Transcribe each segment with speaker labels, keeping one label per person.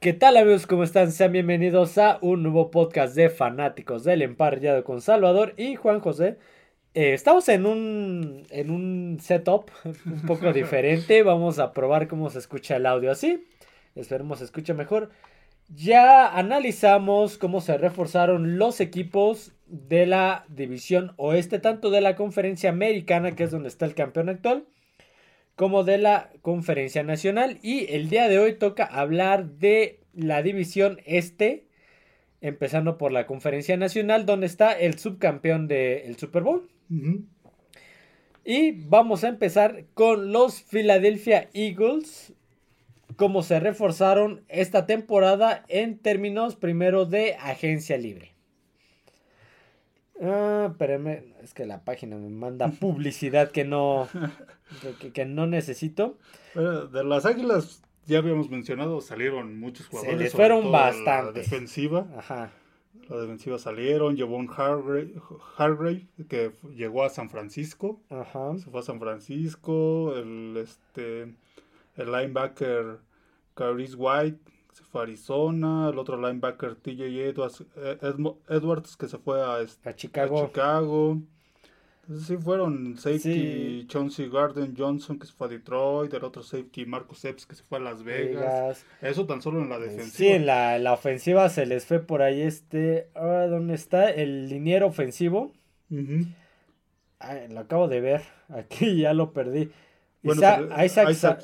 Speaker 1: ¿Qué tal amigos? ¿Cómo están? Sean bienvenidos a un nuevo podcast de fanáticos del emparrillado con Salvador y Juan José. Eh, estamos en un, en un setup un poco diferente. Vamos a probar cómo se escucha el audio así. Esperemos se escuche mejor. Ya analizamos cómo se reforzaron los equipos de la división oeste, tanto de la conferencia americana, que es donde está el campeón actual, como de la conferencia nacional. Y el día de hoy toca hablar de la división este, empezando por la conferencia nacional, donde está el subcampeón del Super Bowl. Y vamos a empezar con los Philadelphia Eagles, cómo se reforzaron esta temporada en términos primero de agencia libre. Ah, es que la página me manda publicidad que no, que, que no necesito.
Speaker 2: Bueno, de las Águilas ya habíamos mencionado, salieron muchos jugadores.
Speaker 1: Se les fueron bastante.
Speaker 2: La defensiva. Ajá. La defensiva salieron, llevó un Hargrave, que llegó a San Francisco. Ajá. Se fue a San Francisco. El, este, el linebacker Caris White se fue a Arizona. El otro linebacker TJ Edwards, eh, Edwards que se fue a,
Speaker 1: a Chicago.
Speaker 2: A Chicago. Sí fueron safety Chauncey Garden Johnson que se fue a Detroit, el otro safety Marcus Epps que se fue a Las Vegas. Eso tan solo en la defensiva.
Speaker 1: Sí, en la, la ofensiva se les fue por ahí este, ahora ¿dónde está? El liniero ofensivo. lo acabo de ver, aquí ya lo perdí. Bueno, Isaac, Isaac, Isaac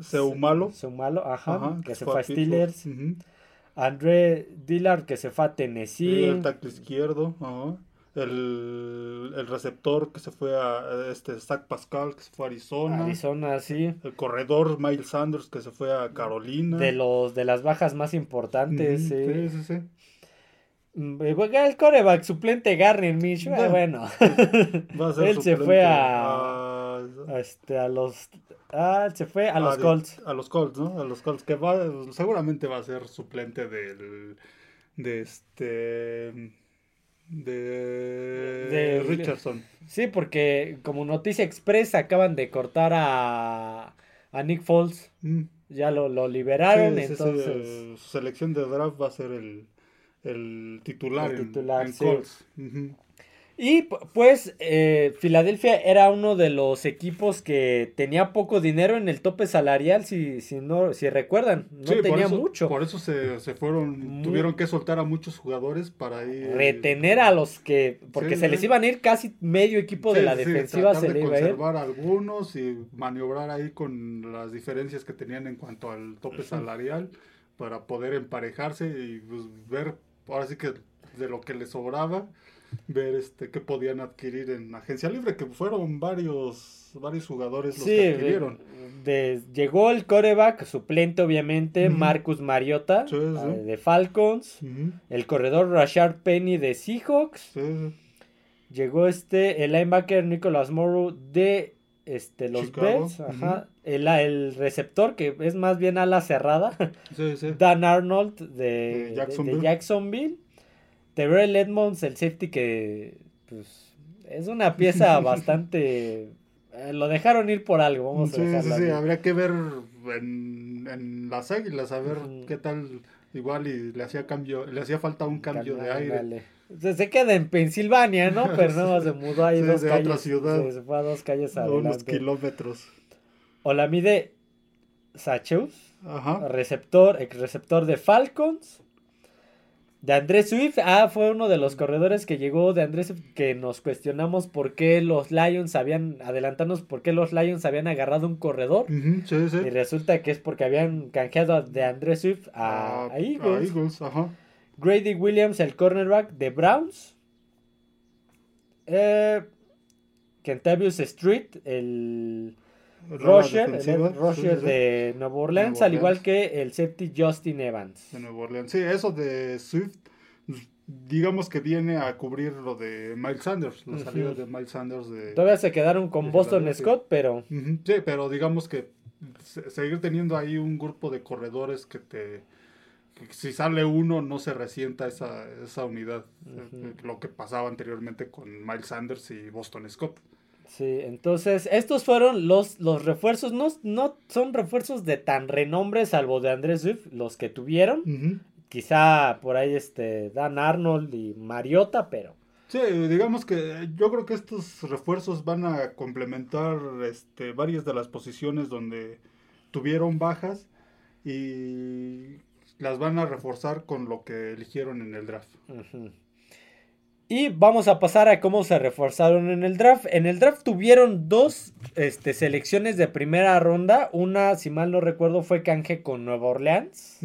Speaker 2: Seumalo.
Speaker 1: Seumalo, ajá, que, se fue a Steelers. André Dillard que se fue a Tennessee.
Speaker 2: El tackle izquierdo, ajá el, el, receptor que se fue a este Zach Pascal que se fue a Arizona.
Speaker 1: Arizona, sí.
Speaker 2: El corredor Miles Sanders que se fue a Carolina.
Speaker 1: De los de las bajas más importantes, sí.
Speaker 2: Sí, sí,
Speaker 1: mm, El coreback suplente Garner Mish, bueno. Él se fue a, a, este, a los Ah, se fue a los Colts.
Speaker 2: A los Colts, ¿no? A los Colts, que va, seguramente va a ser suplente del, de este, de, Richardson.
Speaker 1: Sí, porque como noticia expresa acaban de cortar a, a Nick Foles. Mm. Ya lo, lo liberaron, entonces...
Speaker 2: su selección de draft va a ser el, el titular,
Speaker 1: el titular en, Colts. Y pues eh, Filadelfia era uno de los equipos que tenía poco dinero en el tope salarial, si, si no, si recuerdan, no tenía mucho.
Speaker 2: Por eso se, fueron, tuvieron que soltar a muchos jugadores para ir.
Speaker 1: Retener a los que, porque se les iban a ir casi medio equipo de la defensiva, se
Speaker 2: le iba a ir. conservar algunos y maniobrar ahí con las diferencias que tenían en cuanto al tope salarial para poder emparejarse y pues, ver, ahora sí que de lo que les sobraba ver este qué podían adquirir en agencia libre, que fueron varios, varios jugadores los que adquirieron.
Speaker 1: llegó el coreback suplente, obviamente, Marcus Mariota eh, de Falcons, el corredor Rashard Penny de Seahawks. Llegó este, el linebacker Nicholas Morrow de este, los Bears, el, receptor que es más bien ala cerrada, Dan Arnold de, de Jacksonville. Terrell Edmonds, el safety que pues, es una pieza bastante... Eh, lo dejaron ir por algo, vamos
Speaker 2: sí, a Sí, sí, habría que ver en, en las águilas, a ver qué tal, igual y le hacía cambio, le hacía falta un cambio de aire.
Speaker 1: Se, queda en Pensilvania, ¿no? Pero no, se mudó ahí dos calles.
Speaker 2: Otra ciudad.
Speaker 1: Se, fue a dos calles adelante.
Speaker 2: Unos kilómetros.
Speaker 1: Olamide Sacheus, Ajá. receptor, ex receptor de Falcons. De Andrés Swift, ah, fue uno de los corredores que llegó de Andrés Swift que nos cuestionamos por qué los Lions habían, adelantarnos por qué los Lions habían agarrado un corredor.
Speaker 2: sí, sí.
Speaker 1: Y resulta que es porque habían canjeado de Andrés Swift a,
Speaker 2: a, Eagles. ajá.
Speaker 1: Grady Williams, el cornerback de Browns. Eh, Kentavious Street, el Roger, de Nueva Orleans, al igual que el safety Justin Evans.
Speaker 2: De Nueva Orleans. Sí, eso de Swift, digamos que viene a cubrir lo de Miles Sanders, la salida de Miles Sanders. De,
Speaker 1: Todavía se quedaron con Boston Scott, pero...
Speaker 2: Sí, pero digamos que seguir teniendo ahí un grupo de corredores que te... si sale uno no se resienta esa, esa unidad, lo que pasaba anteriormente con Miles Sanders y Boston Scott.
Speaker 1: Sí, entonces estos fueron los, los refuerzos, no, no son refuerzos de tan renombre salvo de Andrés Swift, los que tuvieron. Quizá por ahí este Dan Arnold y Mariota, pero...
Speaker 2: Sí, digamos que yo creo que estos refuerzos van a complementar este, varias de las posiciones donde tuvieron bajas y las van a reforzar con lo que eligieron en el draft.
Speaker 1: Y vamos a pasar a cómo se reforzaron en el draft. En el draft tuvieron dos este, selecciones de primera ronda. Una, si mal no recuerdo, fue canje con Nueva Orleans.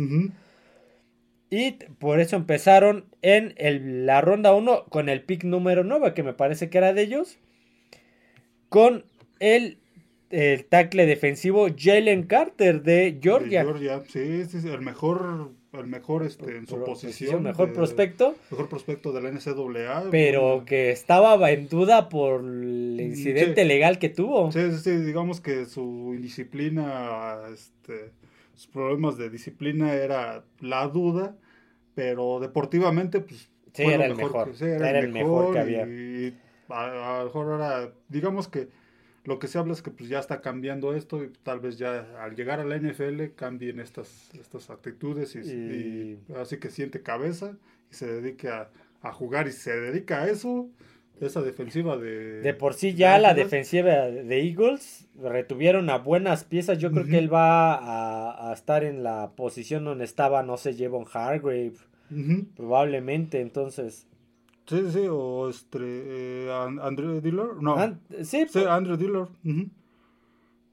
Speaker 1: Y por eso empezaron en la ronda 1 con el pick número 9, que me parece que era de ellos. Con el, el tackle defensivo Jalen Carter de Georgia.
Speaker 2: De Georgia, sí, es el mejor el mejor este, en su posición.
Speaker 1: Mejor prospecto.
Speaker 2: Mejor prospecto de la NCAA.
Speaker 1: Pero que estaba en duda por el incidente legal que tuvo.
Speaker 2: Sí, sí, digamos que su indisciplina, este, sus problemas de disciplina era la duda, pero deportivamente, pues.
Speaker 1: Sí, era el mejor. era, el mejor, que había.
Speaker 2: Y, a, lo mejor ahora, digamos que lo que se habla es que pues ya está cambiando esto y tal vez ya al llegar a la NFL cambien estas, estas actitudes y, así que siente cabeza y se dedique a, jugar y se dedica a eso. Esa defensiva de...
Speaker 1: De por sí ya la defensiva de Eagles retuvieron a buenas piezas. Yo creo que él va a, estar en la posición donde estaba, no sé, Jevon Hargrave. Probablemente, entonces
Speaker 2: Sí, sí, o este, eh, Andrew Diller, no. sí, sí, Andrew Diller.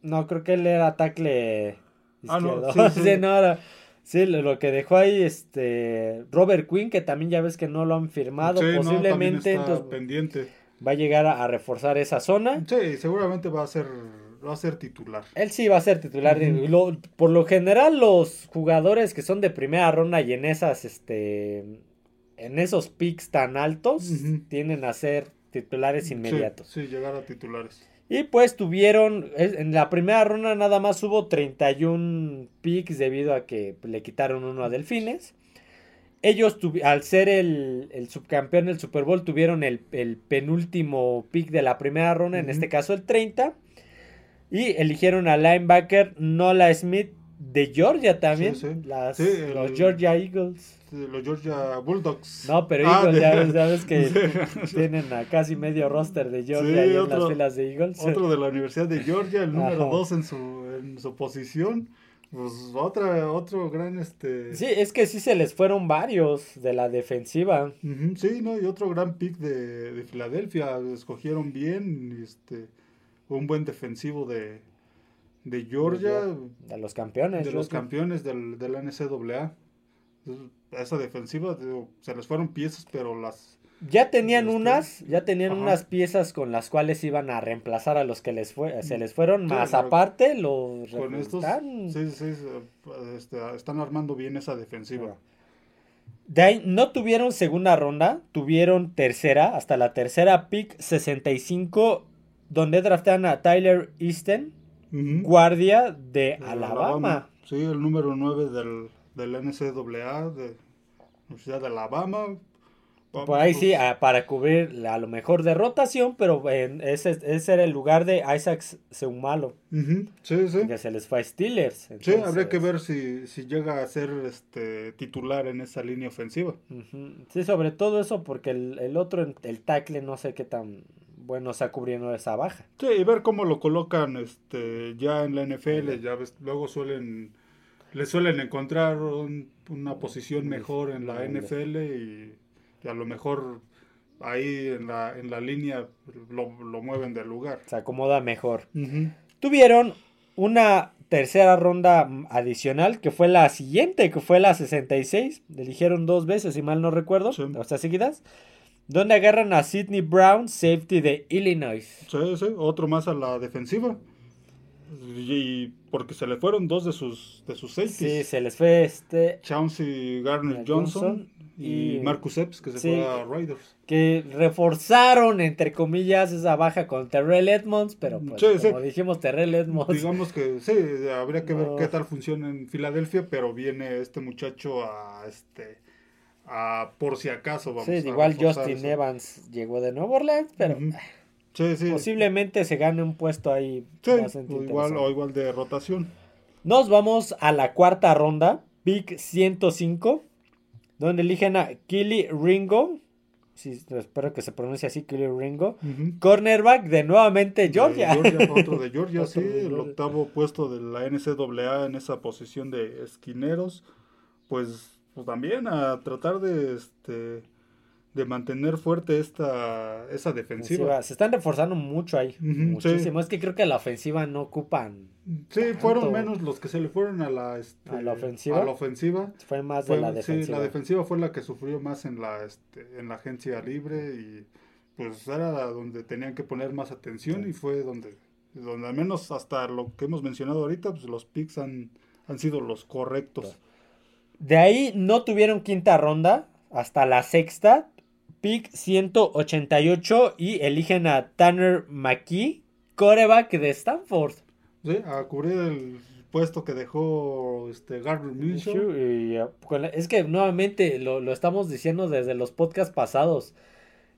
Speaker 1: No, creo que él era tackle Ah, no, sí, sí. no, sí, lo que dejó ahí este Robert Quinn, que también ya ves que no lo han firmado, posiblemente
Speaker 2: pendiente.
Speaker 1: va a llegar a, reforzar esa zona.
Speaker 2: Sí, seguramente va a ser va a ser titular.
Speaker 1: Él sí va a ser titular. por lo general los jugadores que son de primera ronda y en esas este en esos picks tan altos tienen a ser titulares inmediatos.
Speaker 2: Sí, llegar a titulares.
Speaker 1: Y pues tuvieron, en la primera ronda nada más hubo 31 picks debido a que le quitaron uno a Delfines. Ellos, al ser el, subcampeón del Super Bowl, tuvieron el, penúltimo pick de la primera ronda, en este caso el 30. Y eligieron al linebacker Nola Smith de Georgia también. Las, los Georgia Eagles
Speaker 2: los Georgia Bulldogs.
Speaker 1: No, pero ah, Eagles, ya sabes que tienen a casi medio roster de Georgia en las filas de Eagles.
Speaker 2: Otro de la Universidad de Georgia, el número 2 en su, en su posición. Pues otra, otro gran este.
Speaker 1: Sí, es que sí se les fueron varios de la defensiva.
Speaker 2: sí, no, y otro gran pick de, de Filadelfia. Escogieron bien, este, un buen defensivo de, de Georgia.
Speaker 1: De los campeones.
Speaker 2: De los campeones del, de la NCAA esa defensiva se les fueron piezas, pero las...
Speaker 1: Ya tenían este, unas, ya tenían unas piezas con las cuales iban a reemplazar a los que les fue, se les fueron, más aparte los
Speaker 2: con estos, sí, sí, este, están armando bien esa defensiva.
Speaker 1: De ahí no tuvieron segunda ronda, tuvieron tercera, hasta la tercera pick 65, donde draftean a Tyler Easton, guardia de, Alabama. Alabama.
Speaker 2: Sí, el número 9 del, del NCAA de Universidad de Alabama.
Speaker 1: Por ahí sí, para cubrir a lo mejor de rotación, pero ese, ese era el lugar de Isaac Seumalo.
Speaker 2: Sí, sí.
Speaker 1: Que se les fue a Steelers.
Speaker 2: Sí, habría que ver si, si, llega a ser este titular en esa línea ofensiva.
Speaker 1: Sí, sobre todo eso, porque el, el otro, el tackle, no sé qué tan bueno está cubriendo esa baja.
Speaker 2: Sí, y ver cómo lo colocan este ya en la NFL. Ya ves, luego suelen le suelen encontrar una posición mejor en la NFL y, a lo mejor ahí en la, en la línea lo, mueven del lugar.
Speaker 1: Se acomoda mejor. Tuvieron una tercera ronda adicional que fue la siguiente, que fue la 66. Eligieron dos veces, si mal no recuerdo, o sea, seguidas. Donde agarran a Sidney Brown, safety de Illinois.
Speaker 2: Sí, sí, otro más a la defensiva. Y porque se le fueron dos de sus de sus safeties.
Speaker 1: Sí, se les fue este
Speaker 2: Chauncey Garner Johnson, y, Marcus Epps que se fue a Raiders.
Speaker 1: Que reforzaron entre comillas esa baja con Terrell Edmonds, pero pues como dijimos Terrell Edmonds.
Speaker 2: Digamos que sí, habría que ver qué tal funciona en Filadelfia, pero viene este muchacho a este a por si acaso
Speaker 1: vamos Sí, igual Justin Evans llegó de Nueva Orleans, pero posiblemente se gane un puesto ahí.
Speaker 2: o igual, o igual de rotación.
Speaker 1: Nos vamos a la cuarta ronda, pick 105, donde eligen a Kili Ringo. Espero que se pronuncie así, Kili Ringo. Cornerback de nuevamente Georgia.
Speaker 2: otro de Georgia, sí, el octavo puesto de la NCAA en esa posición de esquineros. Pues, pues también a tratar de este de mantener fuerte esta esa defensiva.
Speaker 1: Se están reforzando mucho ahí, muchísimo. Es que creo que la ofensiva no ocupan.
Speaker 2: Sí, fueron menos los que se le fueron a la, este,
Speaker 1: ¿A la ofensiva.
Speaker 2: A la ofensiva.
Speaker 1: Fue más de la defensiva.
Speaker 2: Sí, la defensiva fue la que sufrió más en la este, en la agencia libre y pues era donde tenían que poner más atención y fue donde donde al menos hasta lo que hemos mencionado ahorita, pues los picks han han sido los correctos.
Speaker 1: De ahí no tuvieron quinta ronda hasta la sexta pick 188 y eligen a Tanner McKee, coreback de Stanford.
Speaker 2: Sí, a cubrir el puesto que dejó este Gardner Minshew.
Speaker 1: es que nuevamente lo, estamos diciendo desde los podcasts pasados.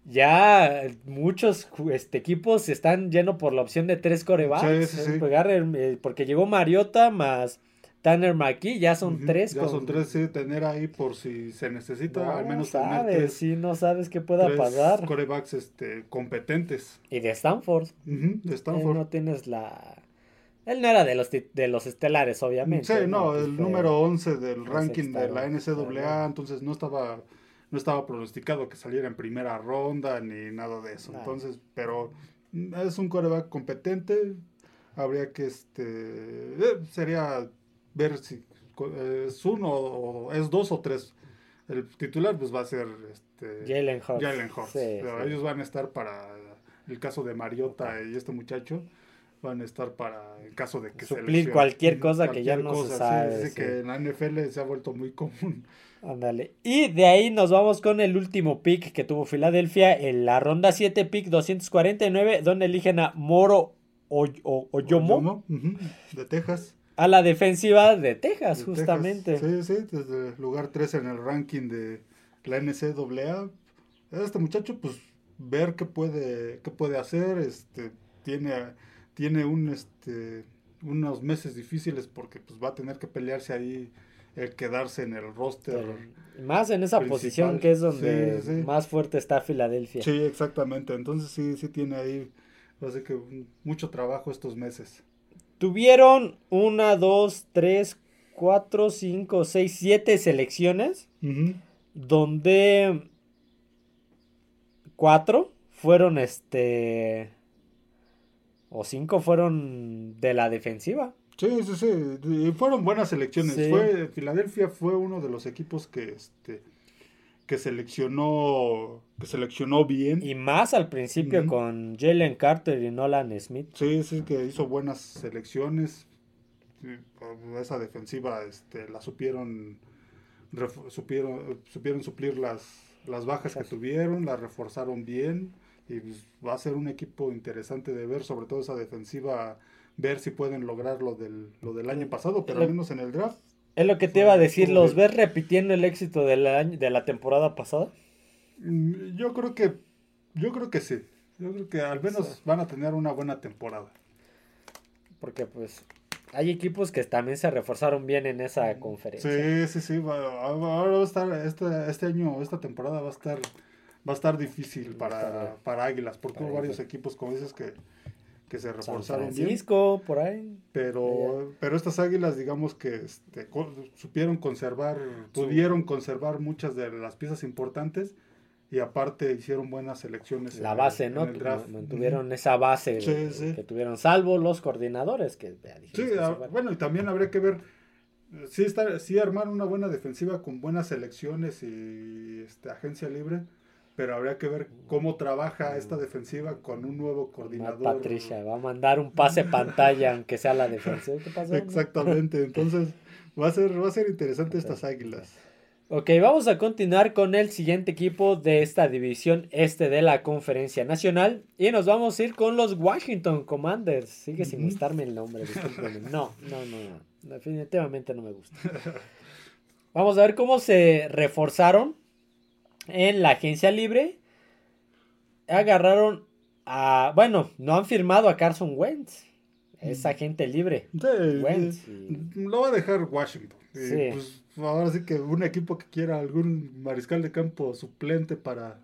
Speaker 1: Ya muchos este, equipos están llenos por la opción de tres corebacks. Sí, sí, eh, porque llegó Mariota más Tanner McKee, ya son tres.
Speaker 2: Ya son tres, sí, tener ahí por si se necesita, al menos
Speaker 1: sabes, si no sabes qué pueda pasar.
Speaker 2: corebacks este, competentes.
Speaker 1: Y de Stanford.
Speaker 2: de Stanford.
Speaker 1: no tienes la... Él no era de los, de los estelares, obviamente.
Speaker 2: Sí, no, el número 11 del ranking de la NCAA, entonces no estaba no estaba pronosticado que saliera en primera ronda ni nada de eso. Entonces, pero es un coreback competente. Habría que, este, eh, sería ver si es uno o es dos o tres. El titular pues va a ser este,
Speaker 1: Jalen Hurts.
Speaker 2: Jalen Hurts. Ellos van a estar para el caso de Mariota y este muchacho van a estar para el caso de que
Speaker 1: suplir cualquier cosa que ya no se sabe.
Speaker 2: que en la NFL se ha vuelto muy común.
Speaker 1: Ándale. Y de ahí nos vamos con el último pick que tuvo Filadelfia en la ronda 7, pick 249, donde eligen a Moro Oyomo,
Speaker 2: de Texas
Speaker 1: a la defensiva de Texas, justamente.
Speaker 2: Sí, sí, desde el lugar 3 en el ranking de la NCAA. Este muchacho, pues, ver qué puede, qué puede hacer, este, tiene, tiene un, este, unos meses difíciles porque pues va a tener que pelearse ahí el quedarse en el roster.
Speaker 1: más en esa posición que es donde más fuerte está Filadelfia.
Speaker 2: Sí, exactamente. Entonces sí, sí tiene ahí, así que mucho trabajo estos meses.
Speaker 1: Tuvieron una, dos, tres, cuatro, cinco, seis, siete selecciones. Donde cuatro fueron este. O cinco fueron de la defensiva.
Speaker 2: Sí, sí, sí. fueron buenas selecciones. Fue, Filadelfia fue uno de los equipos que este que seleccionó que seleccionó bien.
Speaker 1: Y más al principio con Jalen Carter y Nolan Smith.
Speaker 2: Sí, sí, que hizo buenas selecciones. Esa defensiva este, la supieron, supieron, supieron suplir las, las bajas que tuvieron, la reforzaron bien. Y pues, va a ser un equipo interesante de ver, sobre todo esa defensiva, ver si pueden lograr lo del, lo del año pasado, pero al menos en el draft
Speaker 1: es lo que te iba a decir, ¿los ves repitiendo el éxito de la, de la temporada pasada?
Speaker 2: Mm, yo creo que, yo creo que sí. Yo creo que al menos van a tener una buena temporada.
Speaker 1: Porque pues hay equipos que también se reforzaron bien en esa conferencia.
Speaker 2: Sí, sí, sí. Ahora va a estar, este, este año, esta temporada va a estar, va a estar difícil para, para Águilas, porque hubo varios equipos, como dices, que, que se reforzaron
Speaker 1: Francisco, por ahí.
Speaker 2: Pero, pero estas águilas, digamos que este, supieron conservar, pudieron conservar muchas de las piezas importantes y aparte hicieron buenas selecciones.
Speaker 1: La base, ¿no? Mantuvieron esa base que tuvieron, salvo los coordinadores. que
Speaker 2: Sí, ah, bueno, y también habría que ver, sí, estar, sí armar una buena defensiva con buenas selecciones y este, agencia libre pero habría que ver cómo trabaja esta defensiva con un nuevo coordinador.
Speaker 1: Patricia va a mandar un pase pantalla aunque sea la defensiva. ¿Qué pasó?
Speaker 2: Exactamente, entonces va a ser va a ser interesante estas Águilas.
Speaker 1: Ok, vamos a continuar con el siguiente equipo de esta división este de la Conferencia Nacional y nos vamos a ir con los Washington Commanders. Sigue sin gustarme el nombre, No, no, no, no, definitivamente no me gusta. Vamos a ver cómo se reforzaron en la agencia libre agarraron a, bueno, no han firmado a Carson Wentz. Es mm. agente libre.
Speaker 2: Sí, Lo va a dejar Washington. Sí. Pues, ahora sí que un equipo que quiera algún mariscal de campo suplente para,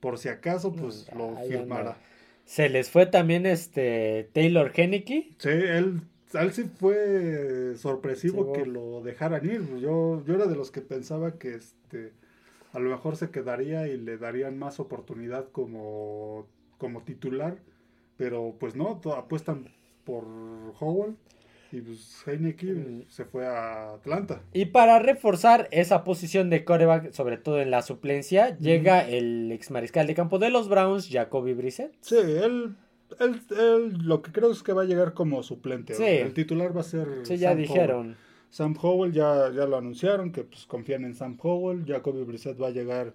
Speaker 2: por si acaso, pues lo firmará.
Speaker 1: Se les fue también este Taylor Henneke.
Speaker 2: Sí, él, él sí fue sorpresivo que lo dejaran ir. Yo, yo era de los que pensaba que este a lo mejor se quedaría y le darían más oportunidad como, como titular, pero pues no, apuestan por Howell y pues Heineke mm. se fue a Atlanta.
Speaker 1: Y para reforzar esa posición de coreback, sobre todo en la suplencia, llega el ex mariscal de campo de los Browns, Jacoby Brissett.
Speaker 2: Sí, él, él, lo que creo es que va a llegar como suplente. El titular va a ser.
Speaker 1: Sí, ya dijeron.
Speaker 2: Sam Howell ya, ya lo anunciaron, que pues confían en Sam Howell. Jacoby Brissett va a llegar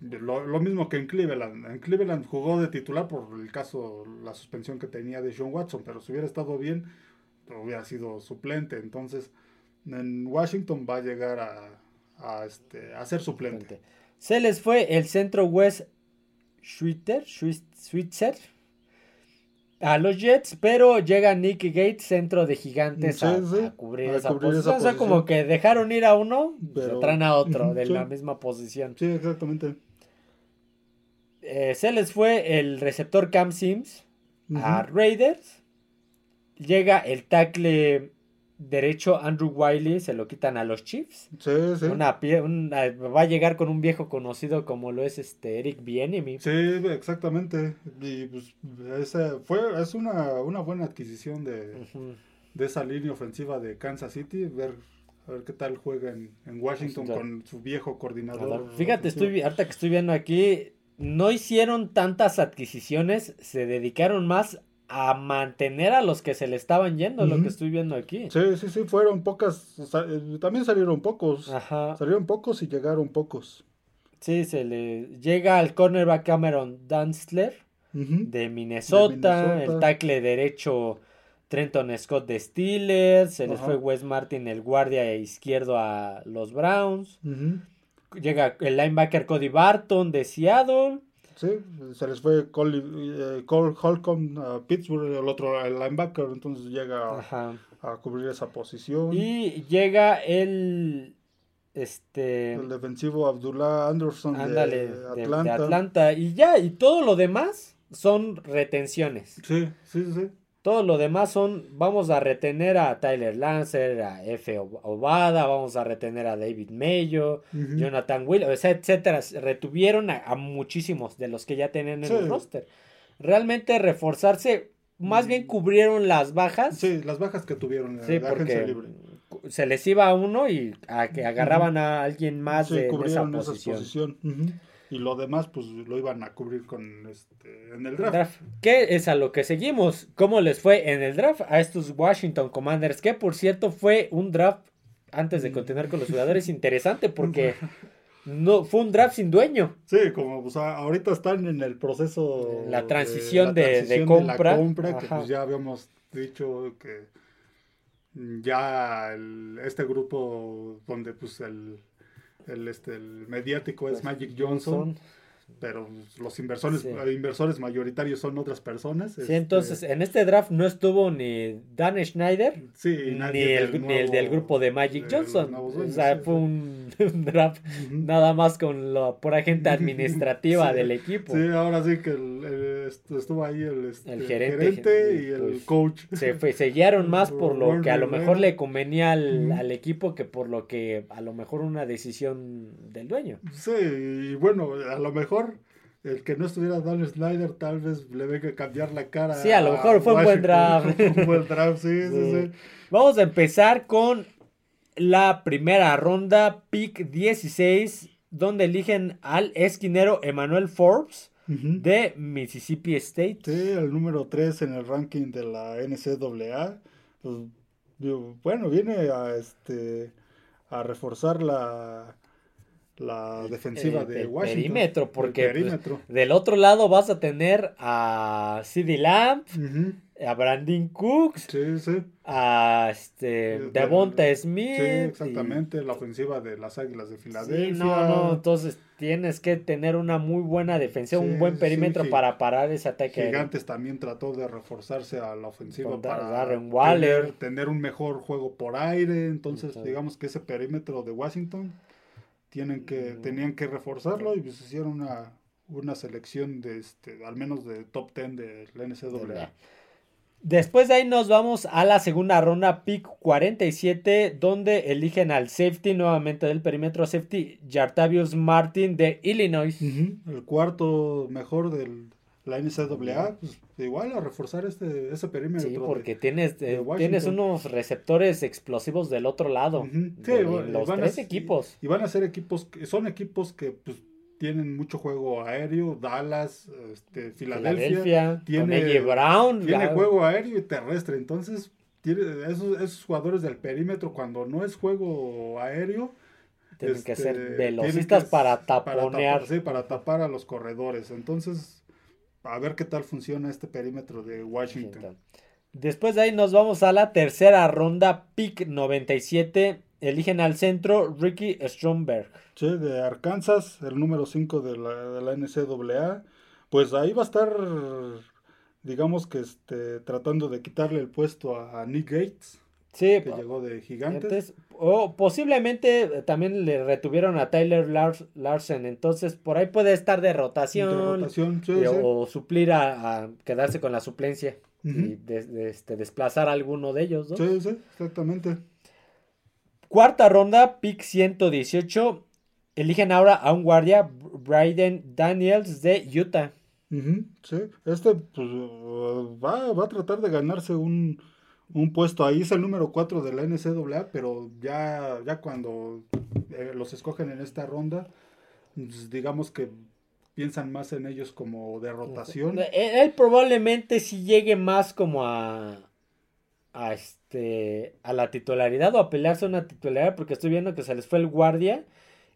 Speaker 2: lo, mismo que en Cleveland. En Cleveland jugó de titular por el caso, la suspensión que tenía de Sean Watson, pero si hubiera estado bien, hubiera sido suplente. Entonces, en Washington va a llegar a, este, ser suplente.
Speaker 1: Se les fue el centro West Schweitzer, Schweitzer a los Jets, pero llega Nick Gates, centro de gigantes, a, cubrir, esa, posición. O sea, como que dejaron ir a uno, pero traen a otro de la misma posición.
Speaker 2: Sí, exactamente.
Speaker 1: Eh, se les fue el receptor Cam Sims a Raiders. Llega el tackle derecho Andrew Wiley, se lo quitan a los Chiefs.
Speaker 2: Sí, sí.
Speaker 1: Una, va a llegar con un viejo conocido como lo es este Eric Bienemy.
Speaker 2: Sí, exactamente. Y pues fue, es una, buena adquisición de, esa línea ofensiva de Kansas City. Ver, a ver qué tal juega en, Washington con su viejo coordinador.
Speaker 1: Fíjate, estoy, ahorita que estoy viendo aquí, no hicieron tantas adquisiciones, se dedicaron más a mantener a los que se le estaban yendo, lo que estoy viendo aquí.
Speaker 2: Sí, sí, sí, fueron pocas, eh, también salieron pocos. Ajá. Salieron pocos y llegaron pocos.
Speaker 1: Sí, se le llega al cornerback Cameron Dunstler de, Minnesota, el tackle derecho Trenton Scott de Steelers, se les fue Wes Martin el guardia izquierdo a los Browns. Llega el linebacker Cody Barton de Seattle.
Speaker 2: Sí, se les fue Cole, eh, Holcomb a Pittsburgh, el otro el linebacker, entonces llega a, cubrir esa posición.
Speaker 1: Y llega el este
Speaker 2: el defensivo Abdullah Anderson de,
Speaker 1: Atlanta. de Atlanta. Y ya, y todo lo demás son retenciones.
Speaker 2: Sí, sí, sí.
Speaker 1: Todo lo demás son, vamos a retener a Tyler Lancer, a F. Obada, vamos a retener a David Mayo, Jonathan Williams, etcétera. Retuvieron a, muchísimos de los que ya tenían en el roster. Realmente reforzarse, más bien mm. cubrieron las bajas.
Speaker 2: Sí, las bajas que tuvieron en la libre.
Speaker 1: Se les iba a uno y a que agarraban a alguien más de, esa posición
Speaker 2: y lo demás pues lo iban a cubrir con este en el draft.
Speaker 1: ¿Qué es a lo que seguimos? ¿Cómo les fue en el draft a estos Washington Commanders? Que por cierto fue un draft antes de continuar con los jugadores interesante porque no fue un draft sin dueño.
Speaker 2: Sí, como pues, ahorita están en el proceso
Speaker 1: la transición de, compra,
Speaker 2: que pues ya habíamos dicho que ya este grupo donde pues el el, este, el mediático es Magic Johnson pero los inversores, inversores mayoritarios son otras personas.
Speaker 1: Sí, entonces en este draft no estuvo ni Dan Schneider ni, el, del grupo de Magic Johnson. o sea, fue un, draft nada más con la por agente administrativa del equipo.
Speaker 2: Sí, ahora sí que estuvo ahí el, este, gerente, y el pues, coach.
Speaker 1: Se, fue, guiaron más por lo que a lo mejor le convenía al, al equipo que por lo que a lo mejor una decisión del dueño.
Speaker 2: Sí, y bueno, a lo mejor el que no estuviera Dan Snyder tal vez le venga a cambiar la cara.
Speaker 1: Sí, a lo mejor fue un buen draft.
Speaker 2: un buen draft, sí, sí, sí.
Speaker 1: Vamos a empezar con la primera ronda, pick 16, donde eligen al esquinero Emmanuel Forbes de Mississippi State.
Speaker 2: Sí, el número 3 en el ranking de la NCAA. Pues, bueno, viene a, este, a reforzar la, la defensiva de Washington.
Speaker 1: Perímetro, porque pues, del otro lado vas a tener a CD Lamb, a Brandon Cooks, a este, Devonta Smith. Sí,
Speaker 2: exactamente, la ofensiva de las Águilas de Filadelfia. Sí, no,
Speaker 1: no, entonces tienes que tener una muy buena defensa, un buen perímetro para parar ese ataque.
Speaker 2: Gigantes también trató de reforzarse a la ofensiva para Waller. Tener, un mejor juego por aire, entonces digamos que ese perímetro de Washington tienen que, tenían que reforzarlo y pues hicieron una, una selección de este, al menos de top 10 de la NCAA.
Speaker 1: Después de ahí nos vamos a la segunda ronda, pick 47, donde eligen al safety nuevamente del perímetro safety, Jartavius Martin de Illinois.
Speaker 2: El cuarto mejor de la NCAA, pues igual a reforzar este, ese perímetro.
Speaker 1: Sí, porque tienes, eh, tienes unos receptores explosivos del otro lado. los tres equipos.
Speaker 2: Y van a ser equipos, son equipos que pues, tienen mucho juego aéreo, Dallas, este, Filadelfia, tiene, Brown, tiene juego aéreo y terrestre, entonces tiene esos, esos, jugadores del perímetro cuando no es juego aéreo
Speaker 1: tienen que ser este, velocistas para taponear,
Speaker 2: para tapar, para tapar a los corredores, entonces a ver qué tal funciona este perímetro de Washington.
Speaker 1: Después de ahí nos vamos a la tercera ronda, pick 97 eligen al centro Ricky Stromberg.
Speaker 2: Sí, de Arkansas, el número 5 de la, de la NCAA. Pues ahí va a estar, digamos que este, tratando de quitarle el puesto a, Nick Gates. Sí, que llegó de Gigantes.
Speaker 1: o posiblemente también le retuvieron a Tyler Larsen. Entonces, por ahí puede estar de rotación. O suplir a, quedarse con la suplencia. Y este, desplazar a alguno de ellos, ¿no?
Speaker 2: Sí, sí, exactamente.
Speaker 1: Cuarta ronda, pick 118. Eligen ahora a un guardia, Bryden Daniels de Utah.
Speaker 2: sí, este pues, va, a tratar de ganarse un, puesto ahí. Es el número 4 de la NCAA, pero ya, ya cuando eh, los escogen en esta ronda, pues, digamos que piensan más en ellos como de rotación.
Speaker 1: Él probablemente si llegue más como a a este a la titularidad o a pelearse una titularidad porque estoy viendo que se les fue el guardia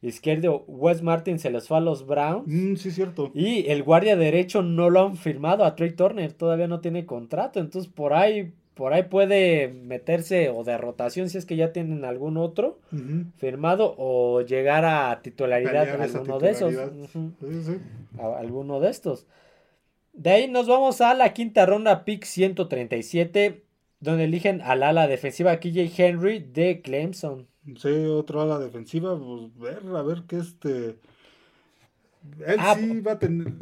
Speaker 1: izquierdo Wes Martin se les fue a los Browns.
Speaker 2: Mm, sí, cierto.
Speaker 1: Y el guardia derecho no lo han firmado a Trey Turner, todavía no tiene contrato, entonces por ahí por ahí puede meterse o de rotación si es que ya tienen algún otro firmado o llegar a titularidad alguno de esos. alguno de estos. De ahí nos vamos a la quinta ronda, pick 137 donde eligen al ala defensiva KJ Henry de Clemson.
Speaker 2: Sí, otro ala defensiva, pues ver, a ver qué este... Él ah, sí va a tener...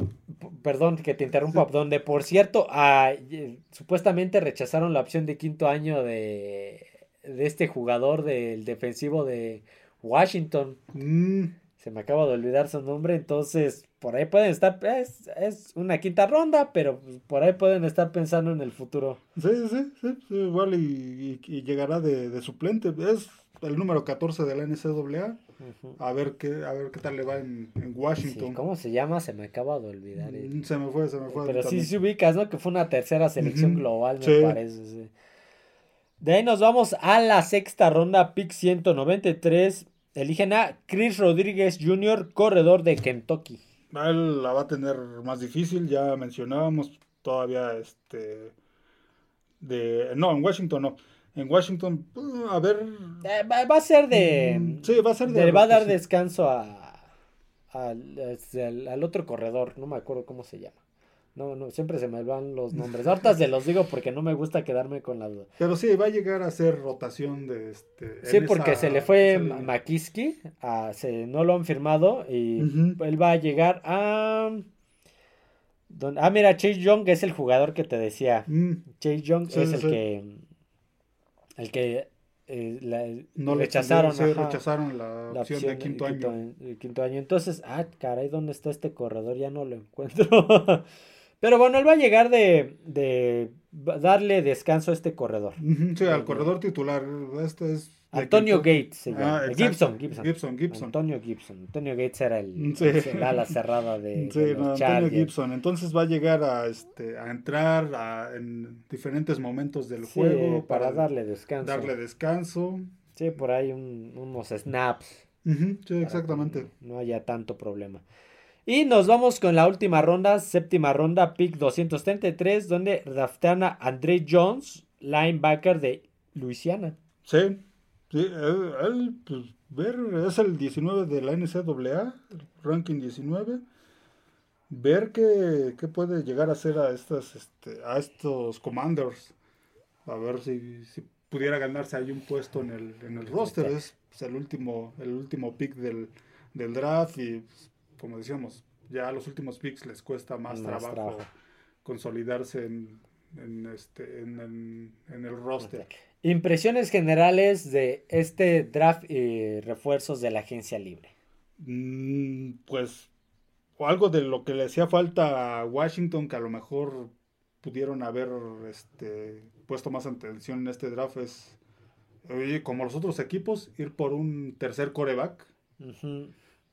Speaker 1: Perdón que te interrumpa, donde por cierto, ah, supuestamente rechazaron la opción de quinto año de, de este jugador del defensivo de Washington. Mm. Se me acaba de olvidar su nombre, entonces por ahí pueden estar, es, es, una quinta ronda, pero por ahí pueden estar pensando en el futuro.
Speaker 2: Sí, sí, sí, igual y, llegará de, suplente. Es el número 14 de la NCAA. A ver qué, a ver qué tal le va en, Washington.
Speaker 1: ¿Cómo se llama? Se me acaba de olvidar.
Speaker 2: Mm, se me fue, se me fue.
Speaker 1: Pero sí se ubicas, ¿no? Que fue una tercera selección global, me parece. De ahí nos vamos a la sexta ronda, pick 193. Eligen a Chris Rodríguez Jr., corredor de Kentucky.
Speaker 2: Él la va a tener más difícil, ya mencionábamos todavía este de no, en Washington no. En Washington, uh, a ver.
Speaker 1: Eh, va, a ser de.
Speaker 2: Mm, sí, va a ser de.
Speaker 1: Le va a dar descanso a, este, al, al, otro corredor, no me acuerdo cómo se llama. No, no, siempre se me van los nombres. Ahorita se los digo porque no me gusta quedarme con la duda.
Speaker 2: Pero sí, va a llegar a ser rotación de este.
Speaker 1: Sí, porque se le fue Makiski, no lo han firmado y él va a llegar a. ah, mira, Chase Young es el jugador que te decía. Mm. Chase Young es el que. El que eh, no rechazaron,
Speaker 2: rechazaron la, opción, de quinto, año.
Speaker 1: quinto año. Entonces, ah, caray, ¿dónde está este corredor? Ya no lo encuentro. Pero bueno, él va a llegar de, de darle descanso a este corredor.
Speaker 2: Sí, al corredor titular. Este es
Speaker 1: Antonio Gates se llama.
Speaker 2: Ah, Gibson, Gibson, Gibson. Gibson.
Speaker 1: Antonio Gibson. Antonio Gates era el, el ala cerrada de,
Speaker 2: sí, no, Antonio Gibson. Entonces va a llegar a, este, a entrar a, en diferentes momentos del juego.
Speaker 1: Para, darle descanso.
Speaker 2: Darle descanso.
Speaker 1: Sí, por ahí un, unos snaps.
Speaker 2: sí, exactamente.
Speaker 1: No haya tanto problema. Y nos vamos con la última ronda, séptima ronda, pick 233, donde draftean a Andre Jones, linebacker de Luisiana.
Speaker 2: Sí, sí él, pues, ver, es el 19 de la NCAA, ranking 19. Ver qué, puede llegar a hacer a, estas, este, a estos commanders. A ver si, si pudiera ganarse ahí un puesto en el, en el roster. Es pues, el último, el último pick del, del draft y pues, como decíamos, ya a los últimos picks les cuesta más, trabajo, consolidarse en, en, este, en, el roster.
Speaker 1: Impresiones generales de este draft y refuerzos de la agencia libre.
Speaker 2: Mm, pues algo de lo que le hacía falta a Washington que a lo mejor pudieron haber este, puesto más atención en este draft es, como los otros equipos, ir por un tercer coreback.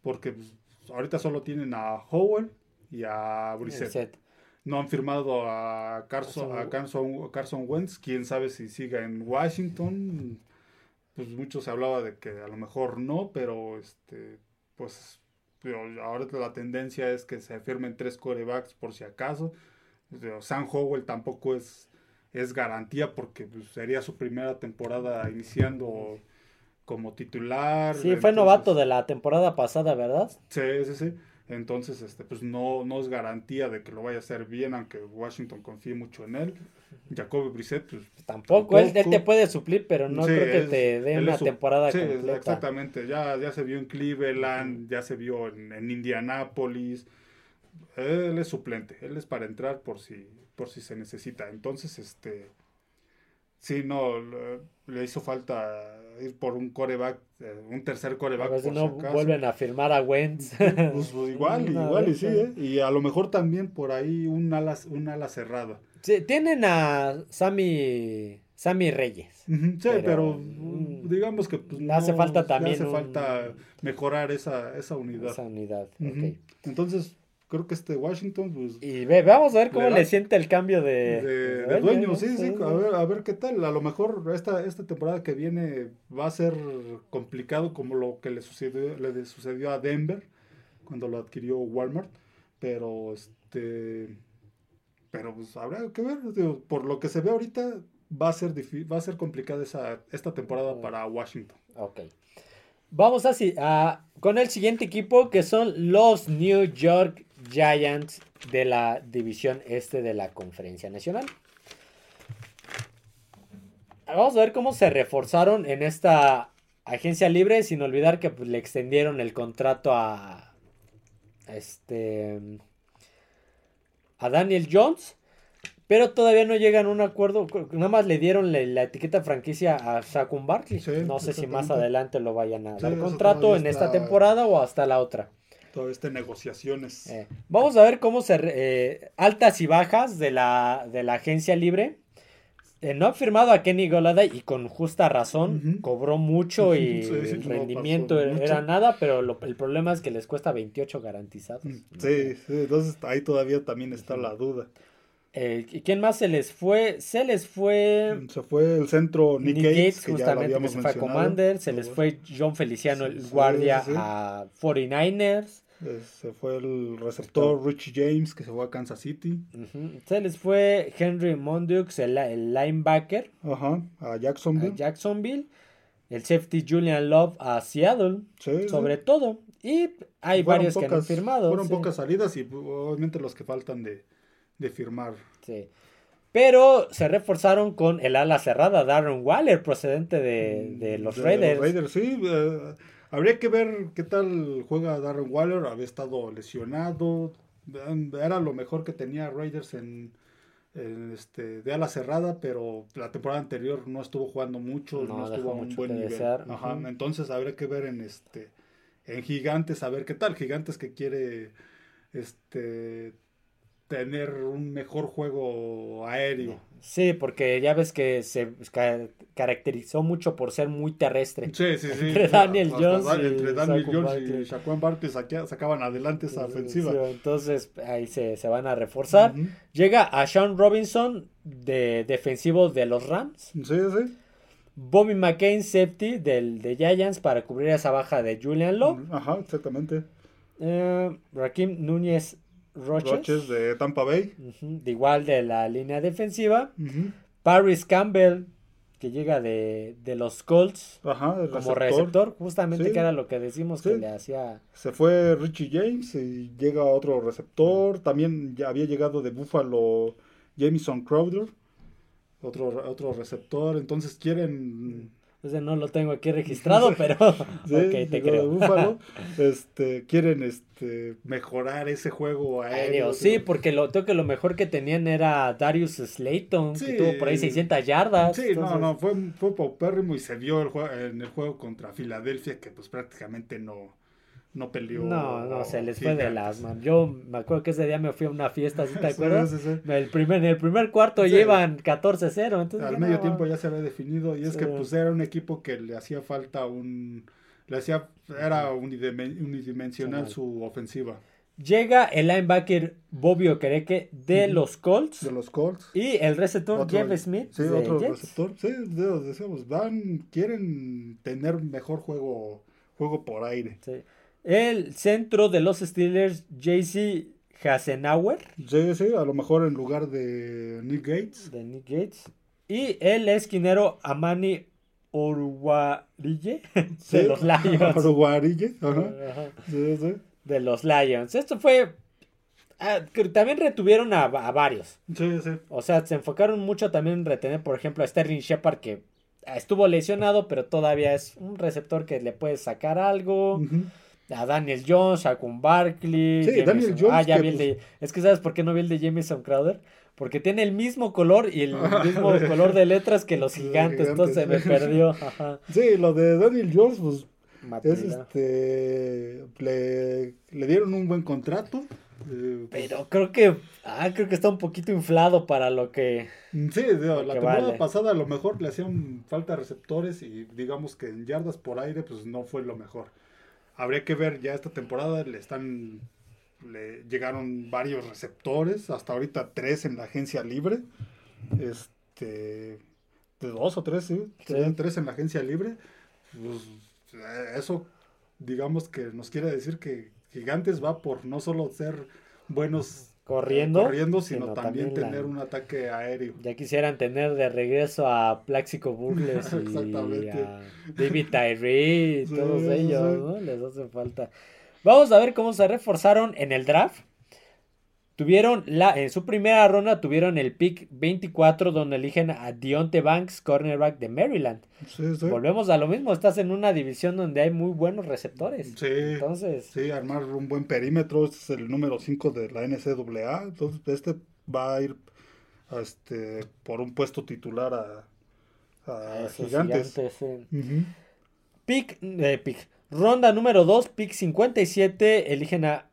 Speaker 2: Porque pues, ahorita solo tienen a Howell y a Brissett. No han firmado a Carson, a Carson, Carson Wentz. Quién sabe si siga en Washington. Pues mucho se hablaba de que a lo mejor no, pero este, pues ahora la tendencia es que se firmen tres corebacks por si acaso. Sam Howell tampoco es, es garantía porque pues, sería su primera temporada iniciando como titular.
Speaker 1: Sí, fue novato de la temporada pasada, ¿verdad?
Speaker 2: Sí, sí, sí. Entonces, este, pues no, no es garantía de que lo vaya a hacer bien, aunque Washington confíe mucho en él. Jacoby Brissett, pues,
Speaker 1: tampoco, Él, te puede suplir, pero no creo que te dé una temporada
Speaker 2: sí, exactamente. Ya, ya se vio en Cleveland, ya se vio en, en Indianápolis. Él es suplente, él es para entrar por si, por si se necesita. Entonces, este, sí, no, le hizo falta ir por un coreback, eh, un tercer coreback.
Speaker 1: A no vuelven a firmar a Wentz.
Speaker 2: Pues, pues igual, igual, y sí, ¿eh? Y a lo mejor también por ahí un ala, un ala cerrada.
Speaker 1: Sí, tienen a Sammy, Sammy Reyes.
Speaker 2: sí, pero, mm, digamos que pues,
Speaker 1: hace falta también.
Speaker 2: hace falta mejorar esa, esa unidad.
Speaker 1: Esa unidad,
Speaker 2: Entonces, creo que este Washington, pues...
Speaker 1: Y ve, vamos a ver cómo le, siente el cambio de,
Speaker 2: de, dueño. Sí, sí, a ver, a ver qué tal. A lo mejor esta, esta temporada que viene va a ser complicado como lo que le sucedió, le sucedió a Denver cuando lo adquirió Walmart. Pero, este... Pero pues habrá que ver. por lo que se ve ahorita, va a ser, va a ser complicada esa, esta temporada mm. para Washington.
Speaker 1: Ok. Vamos así, a, con el siguiente equipo que son los New York Giants de la división este de la Conferencia Nacional. Vamos a ver cómo se reforzaron en esta agencia libre, sin olvidar que pues, le extendieron el contrato a este a Daniel Jones, pero todavía no llegan a un acuerdo. Nada más le dieron la, etiqueta franquicia a Saquon Barkley. no sé si más adelante lo vayan a dar contrato en esta temporada o hasta la otra
Speaker 2: todo este negociaciones.
Speaker 1: Eh, vamos a ver cómo se... Eh, altas y bajas de la, de la agencia libre. Eh, no ha firmado a Kenny Goladay y con justa razón. Cobró mucho y el rendimiento era nada, pero el problema es que les cuesta 28 garantizados. Mm,
Speaker 2: sí, sí, entonces ahí todavía también está la duda.
Speaker 1: ¿Y quién más se les fue? Se les fue.
Speaker 2: Se fue el centro Nick, Gates,
Speaker 1: justamente que se fue a Commander. Se les fue John Feliciano, el guardia, a 49ers.
Speaker 2: Se fue el receptor Richie James, que se fue a Kansas City.
Speaker 1: Se les fue Henry Mondux, el, linebacker.
Speaker 2: Ajá, a Jacksonville.
Speaker 1: Jacksonville. El safety Julian Love a Seattle. sobre todo. Y hay varios que han firmado.
Speaker 2: Fueron pocas salidas y obviamente los que faltan de, firmar.
Speaker 1: Sí. Pero se reforzaron con el ala cerrada, Darren Waller, procedente de, los Raiders.
Speaker 2: Raiders, sí. Eh, Habría que ver qué tal juega Darren Waller. Había estado lesionado. Era lo mejor que tenía Raiders en, este, de ala cerrada, pero la temporada anterior no estuvo jugando mucho, no, estuvo a un buen nivel. Entonces habría que ver en este en Gigantes, a ver qué tal. Gigantes que quiere este tener un mejor juego aéreo.
Speaker 1: Sí, porque ya ves que se caracterizó mucho por ser muy terrestre.
Speaker 2: Sí, sí, sí.
Speaker 1: Entre Daniel Jones,
Speaker 2: y, entre Daniel Jones y Shaquan Barkley sacaban adelante esa ofensiva.
Speaker 1: entonces ahí se, van a reforzar. Llega a Sean Robinson, de defensivo de los Rams.
Speaker 2: Sí, sí.
Speaker 1: Bobby McCain, safety del, de Giants, para cubrir esa baja de Julian Love.
Speaker 2: Ajá, exactamente.
Speaker 1: Eh, Rakim Núñez
Speaker 2: Roches. Roches de Tampa Bay.
Speaker 1: de igual de la línea defensiva. Paris Campbell, que llega de, de los Colts como receptor, justamente que era lo que decimos que le hacía.
Speaker 2: Se fue Richie James y llega otro receptor. También ya había llegado de Buffalo Jameson Crowder, otro, otro receptor. Entonces quieren
Speaker 1: no lo tengo aquí registrado, pero te creo.
Speaker 2: este, quieren este, mejorar ese juego aéreo.
Speaker 1: Sí, porque lo, creo que lo mejor que tenían era Darius Slayton, que tuvo por ahí 600 yardas.
Speaker 2: Sí, no, no, fue, fue paupérrimo y se vio el en el juego contra Filadelfia que pues prácticamente no no peleó.
Speaker 1: No, no, se les fue de las manos. Yo me acuerdo que ese día me fui a una fiesta, ¿sí te acuerdas? Sí, sí, El primer, en el primer cuarto llevan 14-0.
Speaker 2: Al medio tiempo ya se había definido y es que pues era un equipo que le hacía falta un... Le hacía, era unidimensional su ofensiva.
Speaker 1: Llega el linebacker Bobio Quereque de los Colts.
Speaker 2: De los Colts.
Speaker 1: Y el receptor Jeff Smith.
Speaker 2: Sí, otro receptor. Sí, decíamos, van, quieren tener mejor juego, juego por aire.
Speaker 1: Sí. El centro de los Steelers, JC Hasenauer.
Speaker 2: Sí, sí, a lo mejor en lugar de Nick Gates.
Speaker 1: De Nick Gates. Y el esquinero Amani Uruguarille de los Lions.
Speaker 2: Uruguarille,
Speaker 1: Sí, sí. De los Lions. Esto fue. Ah, también retuvieron a, varios.
Speaker 2: Sí, sí.
Speaker 1: O sea, se enfocaron mucho también en retener, por ejemplo, a Sterling Shepard, que estuvo lesionado, pero todavía es un receptor que le puede sacar algo a Daniel Jones, a Kun Barkley.
Speaker 2: Sí, Daniel Jones.
Speaker 1: Ah, ya vi el de. Pues es que ¿sabes por qué no vi el de Jameson Crowder? Porque tiene el mismo color y el mismo color de letras que los gigantes, entonces se me perdió.
Speaker 2: Sí, lo de Daniel Jones, pues. Es este. Le, le, dieron un buen contrato.
Speaker 1: Eh, pues Pero creo que. Ah, creo que está un poquito inflado para lo que.
Speaker 2: Mm, sí, la temporada pasada a lo mejor le hacían falta receptores y digamos que en yardas por aire, pues no fue lo mejor habría que ver ya esta temporada, le están, le llegaron varios receptores, hasta ahorita tres en la agencia libre, este, de dos o tres, sí, tres en la agencia libre, pues, eh, eso digamos que nos quiere decir que Gigantes va por no solo ser buenos
Speaker 1: corriendo,
Speaker 2: corriendo sino, también, tener un ataque aéreo.
Speaker 1: Ya quisieran tener de regreso a Plaxico Burles y a David Tyree, todos ellos, ¿no? Les hace falta. Vamos a ver cómo se reforzaron en el draft. Tuvieron la, en su primera ronda tuvieron el pick 24 donde eligen a Dionte Banks, cornerback de Maryland. Volvemos a lo mismo, estás en una división donde hay muy buenos receptores.
Speaker 2: Sí. Entonces, sí, armar un buen perímetro, este es el número 5 de la NCAA, entonces este va a ir este por un puesto titular a, Gigantes.
Speaker 1: pick, eh, pick. Ronda número 2, pick 57, eligen a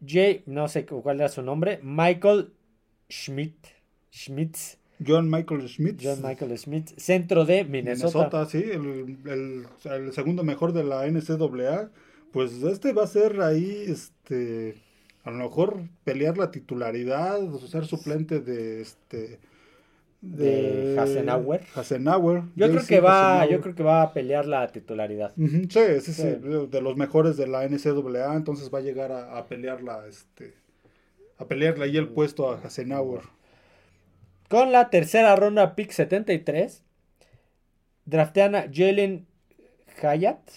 Speaker 1: J, no sé cuál era su nombre, Michael Schmidt. Schmitz.
Speaker 2: John Michael Schmidt.
Speaker 1: John Michael Schmidt, centro de Minnesota.
Speaker 2: Minnesota, sí, el, segundo mejor de la NCAA. Pues este va a ser ahí, este, a lo mejor pelear la titularidad, ser suplente de este
Speaker 1: de, Hasenauer.
Speaker 2: Hasenauer.
Speaker 1: Yo creo que va, yo creo que va a pelear la titularidad.
Speaker 2: sí, sí, sí, de los mejores de la NCAA, entonces va a llegar a, a pelearla, este, a pelearle ahí el puesto a Hasenauer.
Speaker 1: Con la tercera ronda, pick 73, draftean a Jalen Hyatt,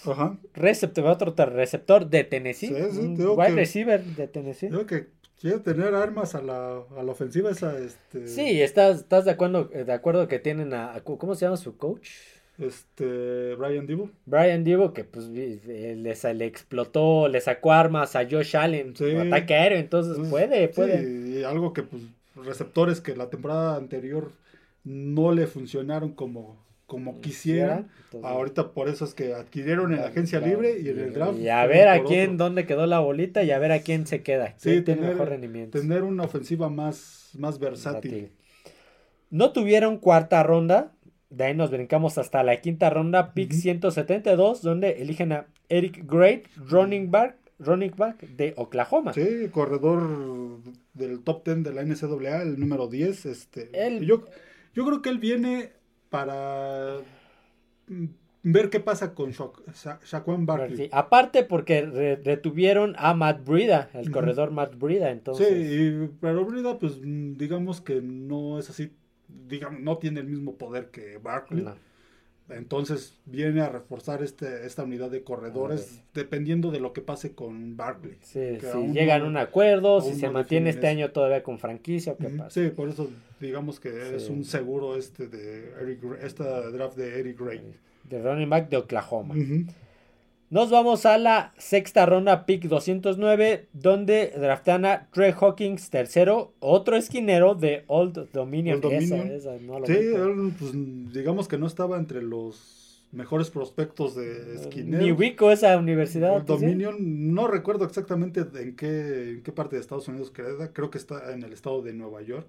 Speaker 1: receptor, otro receptor de Tennessee, wide receiver de Tennessee.
Speaker 2: Creo que quiere tener armas a la, a la ofensiva esa, este...
Speaker 1: Sí, estás, estás de acuerdo, de acuerdo que tienen a, ¿cómo se llama su coach?
Speaker 2: Este, Brian Divo.
Speaker 1: Brian Divo, que pues le, le explotó, le sacó armas a Josh Allen, sí. ataque aéreo, entonces puede, puede.
Speaker 2: Sí, y algo que pues receptores que la temporada anterior no le funcionaron como como quisieran. Ahorita por eso es que adquirieron en la agencia libre y en el draft.
Speaker 1: Y a ver a quién, dónde quedó la bolita y a ver a quién se queda.
Speaker 2: Sí, tener, mejor rendimiento. Tener una ofensiva más, más versátil.
Speaker 1: No tuvieron cuarta ronda. De ahí nos brincamos hasta la quinta ronda, pick 172, donde eligen a Eric Great, running back, running back de Oklahoma.
Speaker 2: Sí, corredor del top 10 de la NCAA, el número 10. Este, yo, yo creo que él viene para ver qué pasa con Sha Shaquan Barkley.
Speaker 1: Aparte porque retuvieron a Matt Brida, el corredor Matt Brida, entonces.
Speaker 2: Sí, pero Brida pues digamos que no es así, digamos, no tiene el mismo poder que Barkley. Entonces viene a reforzar este, esta unidad de corredores dependiendo de lo que pase con Barkley.
Speaker 1: si llegan a un acuerdo, si se mantiene este año todavía con franquicia o qué pasa.
Speaker 2: Sí, por eso digamos que es un seguro este de Eric, esta draft de Eric Gray.
Speaker 1: De running back de Oklahoma. Nos vamos a la sexta ronda, pick 209, donde draftan a Trey Hawkins tercero, otro esquinero de Old Dominion.
Speaker 2: sí, pues, digamos que no estaba entre los mejores prospectos de esquinero.
Speaker 1: Ni ubico esa universidad.
Speaker 2: Old Dominion, no recuerdo exactamente en qué, en qué parte de Estados Unidos queda, creo que está en el estado de Nueva York.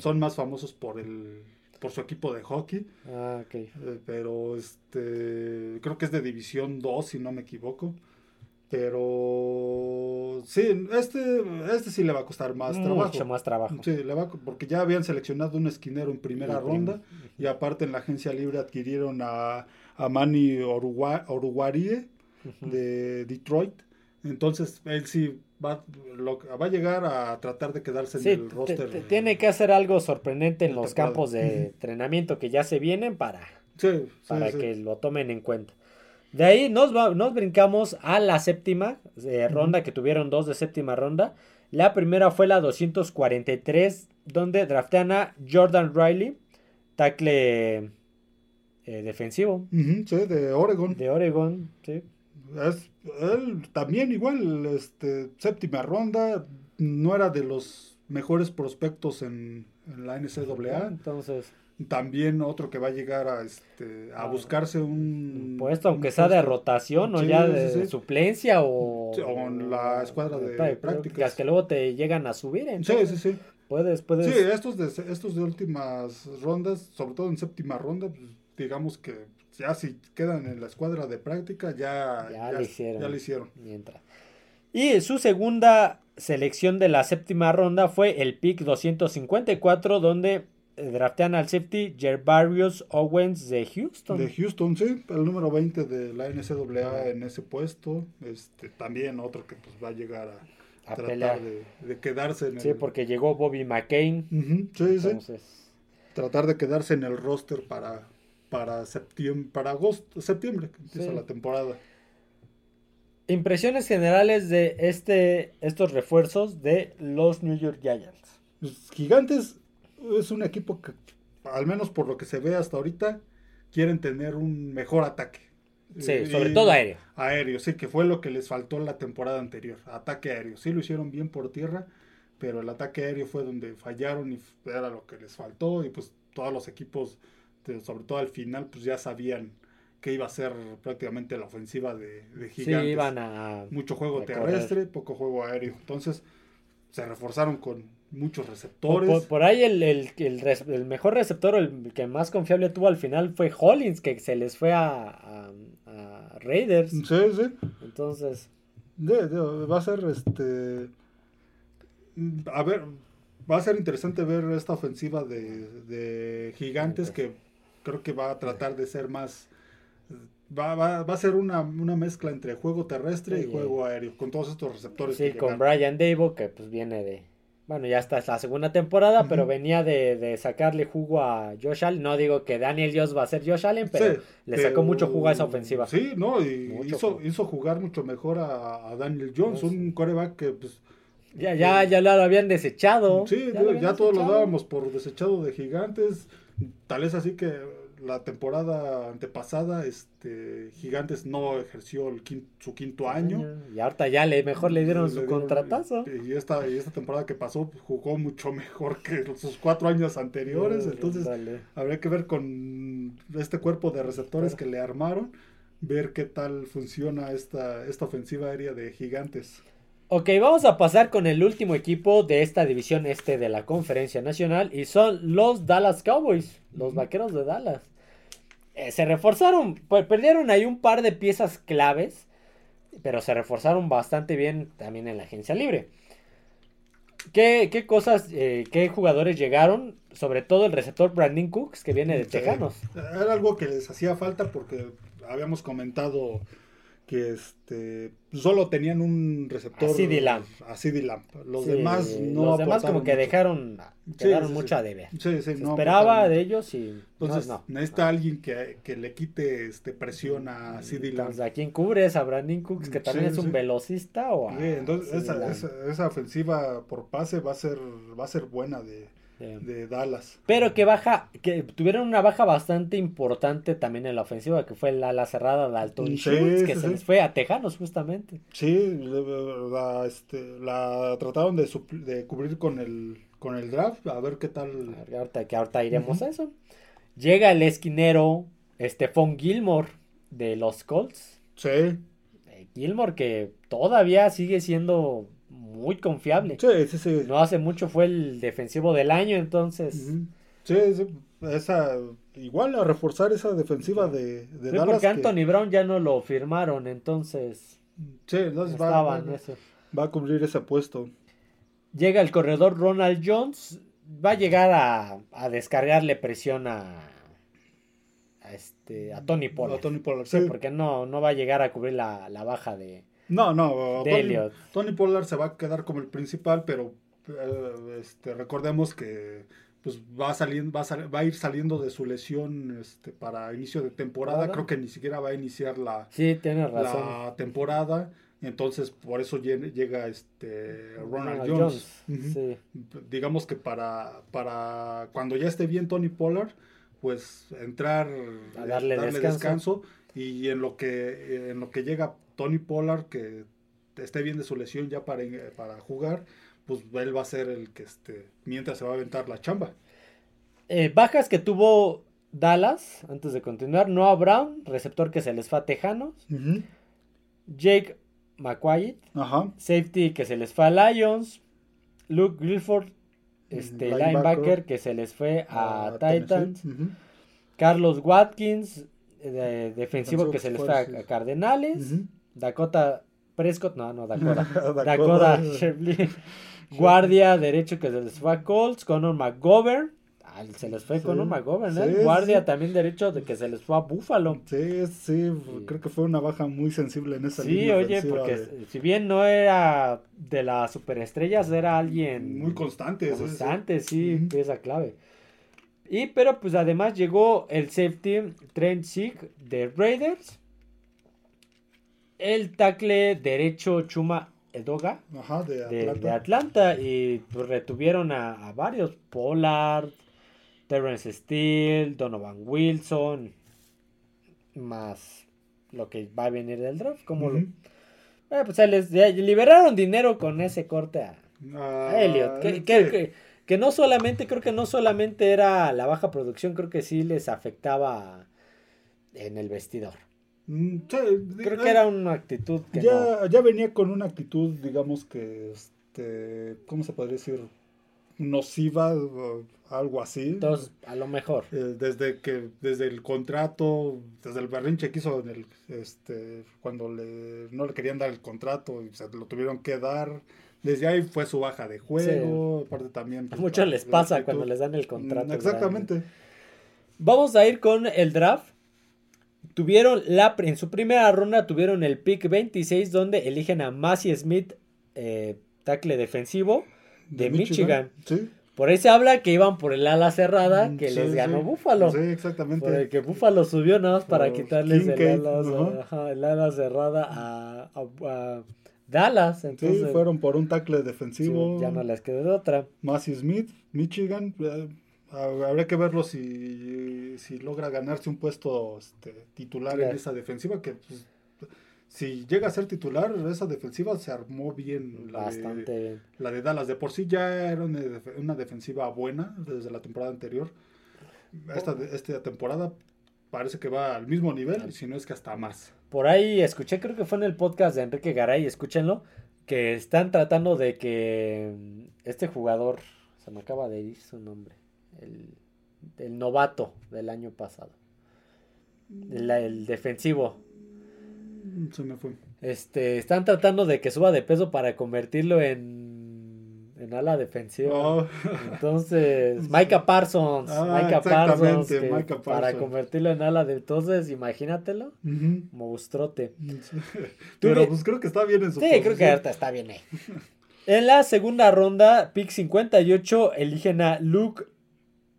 Speaker 2: Son más famosos por el por su equipo de hockey.
Speaker 1: Ah, ok.
Speaker 2: Eh, pero este creo que es de División 2, si no me equivoco. Pero sí, este, este sí le va a costar más trabajo.
Speaker 1: Mucho más trabajo.
Speaker 2: Sí, le va, porque ya habían seleccionado un esquinero en primera ronda y aparte en la agencia libre adquirieron a, a Manny Oruguarie de Detroit. Entonces él sí va, va a llegar a tratar de quedarse en el roster.
Speaker 1: tiene que hacer algo sorprendente en los campos de entrenamiento que ya se vienen para, para que lo tomen en cuenta. De ahí nos, nos brincamos a la séptima eh, ronda, que tuvieron dos de séptima ronda. La primera fue la 243, donde draftean a Jordan Riley, tackle eh, defensivo.
Speaker 2: sí, de Oregon.
Speaker 1: De Oregon, sí
Speaker 2: es, él también igual, este, séptima ronda, no era de los mejores prospectos en, la NCAA.
Speaker 1: Entonces.
Speaker 2: También otro que va a llegar a, este, a ah, buscarse un
Speaker 1: puesto, aunque sea de rotación o ya de suplencia o,
Speaker 2: o en la escuadra de, prácticas.
Speaker 1: que luego te llegan a subir.
Speaker 2: sí, sí, sí.
Speaker 1: Puedes, puedes.
Speaker 2: Sí, estos de, estos de últimas rondas, sobre todo en séptima ronda, pues, digamos que ya si quedan en la escuadra de práctica, ya,
Speaker 1: ya, lo hicieron.
Speaker 2: hicieron.
Speaker 1: Mientras. Y su segunda selección de la séptima ronda fue el pick 254, donde eh, draftean al safety Gervarius Owens de Houston.
Speaker 2: De Houston, sí, el número 20 de la NCAA en ese puesto. Este, también otro que pues va a llegar a, tratar de, quedarse en
Speaker 1: Sí, porque llegó Bobby McCain.
Speaker 2: sí, sí. Tratar de quedarse en el roster para, para septiembre, para agosto, septiembre, que empieza la temporada.
Speaker 1: Impresiones generales de este, estos refuerzos de los New York Giants.
Speaker 2: Los gigantes es un equipo que, al menos por lo que se ve hasta ahorita, quieren tener un mejor ataque.
Speaker 1: Sí, sobre todo aéreo.
Speaker 2: Aéreo, sí, que fue lo que les faltó la temporada anterior. Ataque aéreo. Sí lo hicieron bien por tierra, pero el ataque aéreo fue donde fallaron y era lo que les faltó. Y pues todos los equipos este, sobre todo al final, pues ya sabían que iba a ser prácticamente la ofensiva de, de Gigantes.
Speaker 1: iban a
Speaker 2: Mucho juego terrestre, poco juego aéreo. Entonces, se reforzaron con muchos receptores.
Speaker 1: Por, ahí el, el, el, mejor receptor, el que más confiable tuvo al final fue Hollins, que se les fue a, a, Raiders.
Speaker 2: Sí, sí.
Speaker 1: Entonces.
Speaker 2: va a ser este. A ver, va a ser interesante ver esta ofensiva de, de gigantes que creo que va a tratar de ser más... Va, va, va a ser una, una, mezcla entre juego terrestre y juego aéreo, con todos estos receptores.
Speaker 1: Sí, con Brian Davo, que pues viene de... Bueno, ya está, es la segunda temporada, pero venía de, de, sacarle jugo a Josh Allen. No digo que Daniel Dios va a ser Josh Allen, pero le sacó mucho jugo a esa ofensiva.
Speaker 2: Sí, no, y hizo, hizo, jugar mucho mejor a, Daniel Jones, un coreback que pues...
Speaker 1: Ya, ya, ya lo habían desechado.
Speaker 2: Sí, ya, todos lo dábamos por desechado de gigantes. Tal es así que la temporada antepasada, este Gigantes no ejerció el su quinto año.
Speaker 1: Y ahorita ya le mejor le dieron su contratazo.
Speaker 2: Y esta, y esta temporada que pasó pues, jugó mucho mejor que sus cuatro años anteriores. entonces habría que ver con este cuerpo de receptores que le armaron, ver qué tal funciona esta, esta ofensiva aérea de Gigantes.
Speaker 1: Ok, vamos a pasar con el último equipo de esta división este de la conferencia nacional y son los Dallas Cowboys, los vaqueros de Dallas. Eh, se reforzaron, pues, perdieron ahí un par de piezas claves, pero se reforzaron bastante bien también en la agencia libre. ¿Qué, cosas, eh, qué jugadores llegaron? Sobre todo el receptor Brandon Cooks, que viene de Tejanos.
Speaker 2: Era algo que les hacía falta porque habíamos comentado que este solo tenían un receptor así de Lamp. Así de Lamp. Los demás
Speaker 1: no Los demás como que dejaron quedaron mucho a deber. Se esperaba de ellos y
Speaker 2: entonces no, necesita alguien que, que, le quite este presión a CD Lamp.
Speaker 1: ¿A quién cubres? ¿A Brandon Cooks que también es un velocista o a
Speaker 2: entonces esa, esa, esa, ofensiva por pase va a ser va a ser buena de de Dallas.
Speaker 1: Pero que baja, que tuvieron una baja bastante importante también en la ofensiva, que fue la ala cerrada de Alton Schultz, que se les fue a Tejanos justamente.
Speaker 2: Sí, la, este, la trataron de, de, cubrir con el, con el draft, a ver qué tal.
Speaker 1: ahorita, que ahorita iremos a eso. Llega el esquinero Stephon Gilmore de los Colts. Sí. Eh, Gilmore que todavía sigue siendo muy confiable. Sí, sí, sí. No hace mucho fue el defensivo del año, entonces.
Speaker 2: Sí, esa, igual a reforzar esa defensiva de, de
Speaker 1: Dallas Porque Anthony Brown ya no lo firmaron, entonces. Sí, entonces
Speaker 2: va, va, a cubrir ese puesto.
Speaker 1: Llega el corredor Ronald Jones, va a llegar a, a descargarle presión a, a, este, a Tony Pollard. A Tony Pollard, sí. Porque no, no va a llegar a cubrir la, la baja de, no, no,
Speaker 2: Tony, Pollard se va a quedar como el principal, pero eh, este, recordemos que pues va a, va a ir saliendo de su lesión este, para inicio de temporada. Creo que ni siquiera va a iniciar la, la temporada. Entonces, por eso llega este Ronald, Jones. Digamos que para, para cuando ya esté bien Tony Pollard, pues entrar, a darle, descanso. descanso. y en lo que en lo que llega Tony Pollard, que esté bien de su lesión ya para, para jugar, pues él va a ser el que este, mientras se va a aventar la chamba.
Speaker 1: Eh, bajas que tuvo Dallas, antes de continuar, Noah Brown, receptor que se les fue a Tejanos. Jake McQuaid, safety que se les fue a Lions. Luke Guilford, este, linebacker, que se les fue a, Titans. Carlos Watkins, eh, defensivo que se les fue a, Cardenales. Dakota Prescott, no, no, Dakota. Dakota, Guardia derecho que se les fue a Colts. Conor McGovern. se les fue Conor McGovern, ¿eh? Guardia también derecho de que se les fue a Buffalo.
Speaker 2: Sí, sí, creo que fue una baja muy sensible en esa Sí, oye,
Speaker 1: porque si bien no era de las superestrellas, era alguien
Speaker 2: muy constante.
Speaker 1: Constante, sí, esa clave. Y pero pues además llegó el safety Trent Sieg de Raiders el tackle derecho Chuma Edoga de, Atlanta. y pues, retuvieron a, varios Pollard, Terrence Steele, Donovan Wilson, más lo que va a venir del draft, como lo, eh, pues les liberaron dinero con ese corte a, ah, Elliot, que, que, no solamente, creo que no solamente era la baja producción, creo que sí les afectaba en el vestidor. Mm, Creo que era una actitud
Speaker 2: que ya, ya venía con una actitud, digamos que, este, ¿cómo se podría decir? Nociva, algo así.
Speaker 1: Entonces, a lo mejor.
Speaker 2: Eh, desde que, desde el contrato, desde el berrinche que hizo en el, este, cuando le, no le querían dar el contrato y se lo tuvieron que dar. Desde ahí fue su baja de juego, aparte también.
Speaker 1: Pues, a muchos les pasa cuando les dan el contrato. Exactamente. Vamos a ir con el draft tuvieron la, en su primera ronda tuvieron el pick 26 donde eligen a Massey Smith, eh, tackle defensivo de, Michigan. Por ahí se habla que iban por el ala cerrada mm, que les ganó Búfalo. Sí, exactamente. Por el que Búfalo subió nada más para quitarles el ala, cerrada a, Dallas.
Speaker 2: Entonces, sí, fueron por un tackle defensivo.
Speaker 1: ya no les quedó otra.
Speaker 2: Massey Smith, Michigan. Eh, Habría que verlo si, si logra ganarse un puesto este, titular en esa defensiva, que pues, si llega a ser titular, esa defensiva se armó bien. La Bastante de, bien. La de Dallas, de por sí ya era una, defensiva buena desde la temporada anterior. Esta, esta temporada parece que va al mismo nivel, si no es que hasta más.
Speaker 1: Por ahí escuché, creo que fue en el podcast de Enrique Garay, escúchenlo, que están tratando de que este jugador, se me acaba de ir su nombre el, novato del año pasado. El, defensivo.
Speaker 2: Se me fue.
Speaker 1: Este, están tratando de que suba de peso para convertirlo en en ala defensiva. Oh. Entonces, Micah Parsons, ah, Micah Parsons, para convertirlo en ala de entonces, imagínatelo, monstruote.
Speaker 2: Pero pues creo que está bien en
Speaker 1: su Sí, creo que ahorita está bien ahí. En la segunda ronda, pick 58, eligen a Luke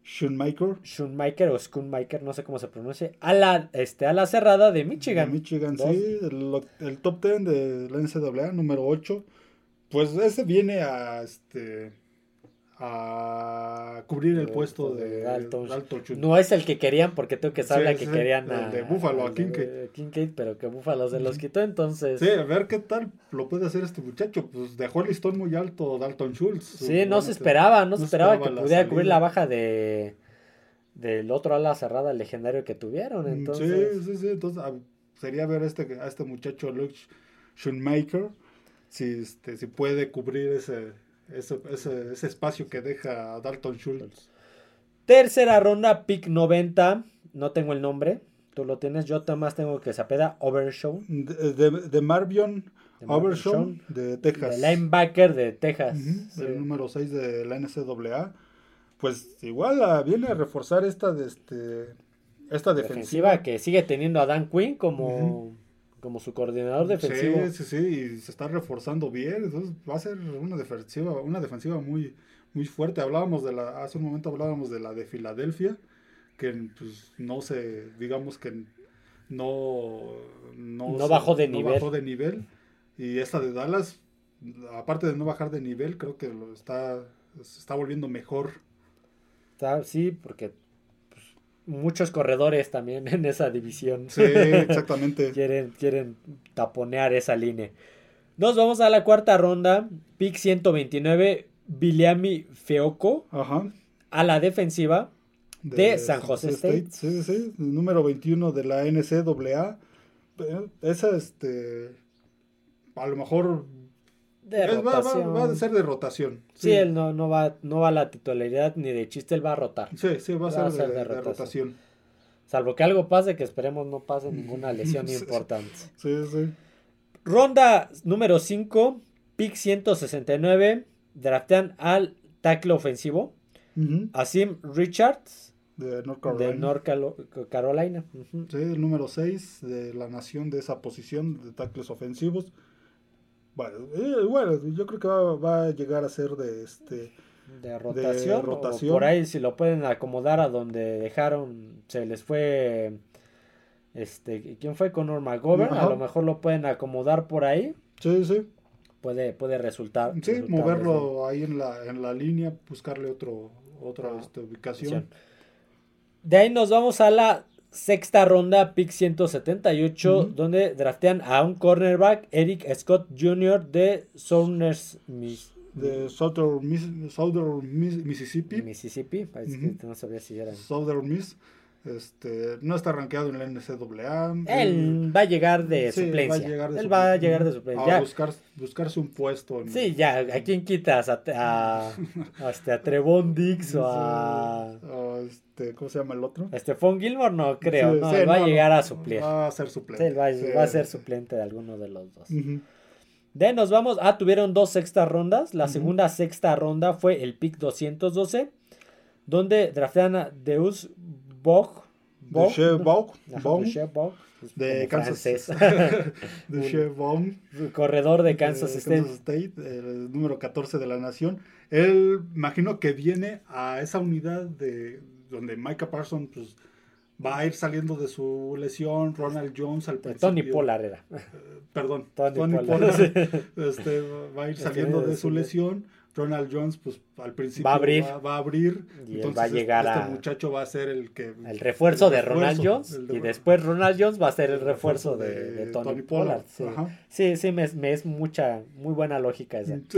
Speaker 2: Schoonmaker.
Speaker 1: Schoonmaker o Schoonmaker, no sé cómo se pronuncia. A la, este, a la cerrada de Michigan.
Speaker 2: Michigan, sí. El, top 10 de la NCAA, número 8. Pues ese viene a este a cubrir el puesto de,
Speaker 1: Dalton. No es el que querían, porque tengo que saber que querían
Speaker 2: a, de Buffalo, a Kincaid.
Speaker 1: pero que Buffalo se los quitó, entonces.
Speaker 2: Sí, a ver qué tal lo puede hacer este muchacho. Pues dejó el listón muy alto Dalton Schultz.
Speaker 1: Sí, no se esperaba, no, se esperaba, que pudiera cubrir la baja de del otro ala cerrada legendario que tuvieron. Mm, entonces...
Speaker 2: Sí, sí, sí. Entonces ah, sería ver a este, a este muchacho Luke Schoonmaker si, este, si puede cubrir ese ese, ese, espacio que deja Dalton Schultz.
Speaker 1: Tercera ronda, pick 90. No tengo el nombre. Tú lo tienes. Yo más tengo que sapeda Overshow.
Speaker 2: De, de, Marvion Overshow de Texas.
Speaker 1: El linebacker de Texas.
Speaker 2: El número 6 de la NCAA. Pues igual ah, viene a reforzar esta, de este, esta defensiva.
Speaker 1: que sigue teniendo a Dan Quinn como como su coordinador defensivo.
Speaker 2: Sí, sí, sí, y se está reforzando bien, entonces va a ser una defensiva, una defensiva muy, muy fuerte. Hablábamos de la, hace un momento hablábamos de la de Filadelfia, que pues no se, digamos que no,
Speaker 1: no, bajó de nivel.
Speaker 2: bajó de nivel. Y esta de Dallas, aparte de no bajar de nivel, creo que lo está, se está volviendo mejor.
Speaker 1: Está, sí, porque muchos corredores también en esa división.
Speaker 2: Sí, exactamente.
Speaker 1: quieren, quieren taponear esa línea. Nos vamos a la cuarta ronda. Pick 129, Biliami Feoco. Ajá. A la defensiva de, San José State.
Speaker 2: Sí, sí, sí. Número 21 de la NCAA. Esa, este. A lo mejor de rotación. Va, a ser de rotación.
Speaker 1: Sí, él no, no, va, no va a la titularidad ni de chiste, él va a rotar.
Speaker 2: Sí, sí, va a, ser, de, rotación.
Speaker 1: Salvo que algo pase, que esperemos no pase ninguna lesión importante.
Speaker 2: Sí, sí.
Speaker 1: Ronda número 5, pick 169. Draftean al tackle ofensivo. Asim Richards.
Speaker 2: De North Carolina.
Speaker 1: De North Carolina.
Speaker 2: Sí, el número 6 de la nación de esa posición de tackles ofensivos. Bueno, eh, yo creo que va, a llegar a ser de este
Speaker 1: de rotación, por ahí si lo pueden acomodar a donde dejaron se les fue este quién fue Conor McGovern a lo mejor lo pueden acomodar por ahí.
Speaker 2: Sí sí.
Speaker 1: Puede puede resultar
Speaker 2: sí moverlo ahí. en la en la línea buscarle otro otra ah, este, ubicación.
Speaker 1: de ahí nos vamos a la sexta ronda, pick 178, donde draftean a un cornerback, Eric Scott Jr. de Southern,
Speaker 2: de Southern, Mississippi.
Speaker 1: Mississippi, no sabía si era.
Speaker 2: Southern Miss. Este, no está rankeado en la NCAA.
Speaker 1: Él va a llegar de suplencia. Él va a llegar de suplencia.
Speaker 2: A buscar, buscarse un puesto.
Speaker 1: Sí, ya. ¿A quién quitas? ¿A, a, este, a Trevon Dix o a.
Speaker 2: este, ¿Cómo se llama el otro?
Speaker 1: Stephon Gilmore, no creo. no, él va a llegar a suplir.
Speaker 2: Va a ser suplente.
Speaker 1: Sí, va, a ser suplente de alguno de los dos. De nos vamos. Ah, tuvieron dos sextas rondas. La segunda sexta ronda fue el pick 212. Donde draftean a Deus Bog.
Speaker 2: De Chef Bog. De Kansas de Bog.
Speaker 1: Corredor de Kansas,
Speaker 2: State. el número 14 de la nación. Él, imagino que viene a esa unidad de donde Micah Parsons pues, va a ir saliendo de su lesión. Ronald Jones al
Speaker 1: principio. Tony Pollard era.
Speaker 2: Eh, perdón. Tony, Pollard. este, va a ir saliendo de su lesión Ronald Jones, pues al principio
Speaker 1: va a abrir,
Speaker 2: va, a abrir
Speaker 1: y entonces va a llegar
Speaker 2: este, este muchacho va a ser el que
Speaker 1: el refuerzo de Ronald Jones y después Ronald Jones va a ser el, refuerzo, de, Tony, Pollard. Sí, sí, me, es mucha, muy buena lógica esa.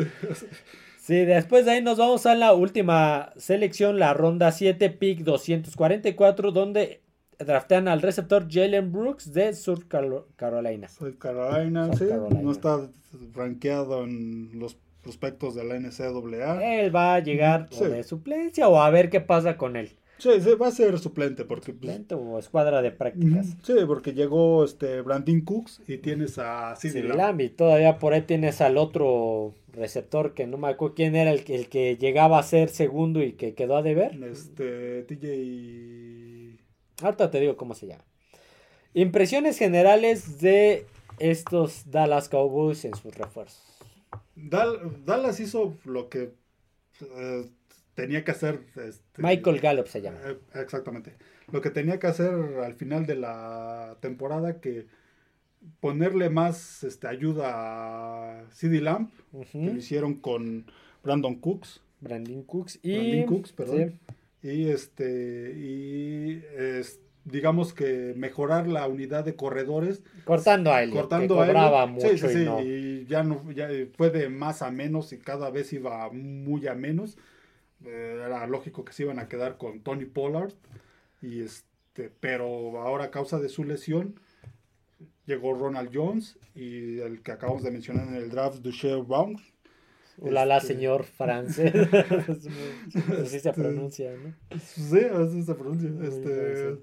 Speaker 1: Sí, después de ahí nos vamos a la última selección, la ronda 7, pick 244, donde draftean al receptor Jalen Brooks de South Carolina.
Speaker 2: South Carolina, sí, no está rankeado en los prospectos de la NCAA.
Speaker 1: Él va a llegar de suplencia o a ver qué pasa con él.
Speaker 2: Sí, va a ser suplente porque...
Speaker 1: Pues, suplente o escuadra de prácticas.
Speaker 2: Sí, porque llegó este Brandon Cooks y tienes a
Speaker 1: CD Lamb. Y todavía por ahí tienes al otro receptor que no me acuerdo quién era el, el que llegaba a ser segundo y que quedó a deber.
Speaker 2: Este, TJ...
Speaker 1: Ahorita te digo cómo se llama. Impresiones generales de estos Dallas Cowboys en sus refuerzos.
Speaker 2: Dallas hizo lo que eh, tenía que hacer. Este,
Speaker 1: Michael Gallup se llama.
Speaker 2: Eh, exactamente. Lo que tenía que hacer al final de la temporada, que ponerle más este, ayuda a CD Lamp, que lo hicieron con Brandon Cooks.
Speaker 1: Brandon Cooks
Speaker 2: y. Brandon Cooks, perdón. Y este. Y digamos que mejorar la unidad de corredores.
Speaker 1: Cortando a él.
Speaker 2: Cortando que cobraba mucho. Sí, sí, y, y, ya no, ya fue de más a menos y cada vez iba muy a menos. Eh, era lógico que se iban a quedar con Tony Pollard. Y este, pero ahora a causa de su lesión llegó Ronald Jones y el que acabamos de mencionar en el draft, Duchelle Brown.
Speaker 1: Hola, la este, señor francés. así se pronuncia, ¿no?
Speaker 2: Sí, así se pronuncia. Este,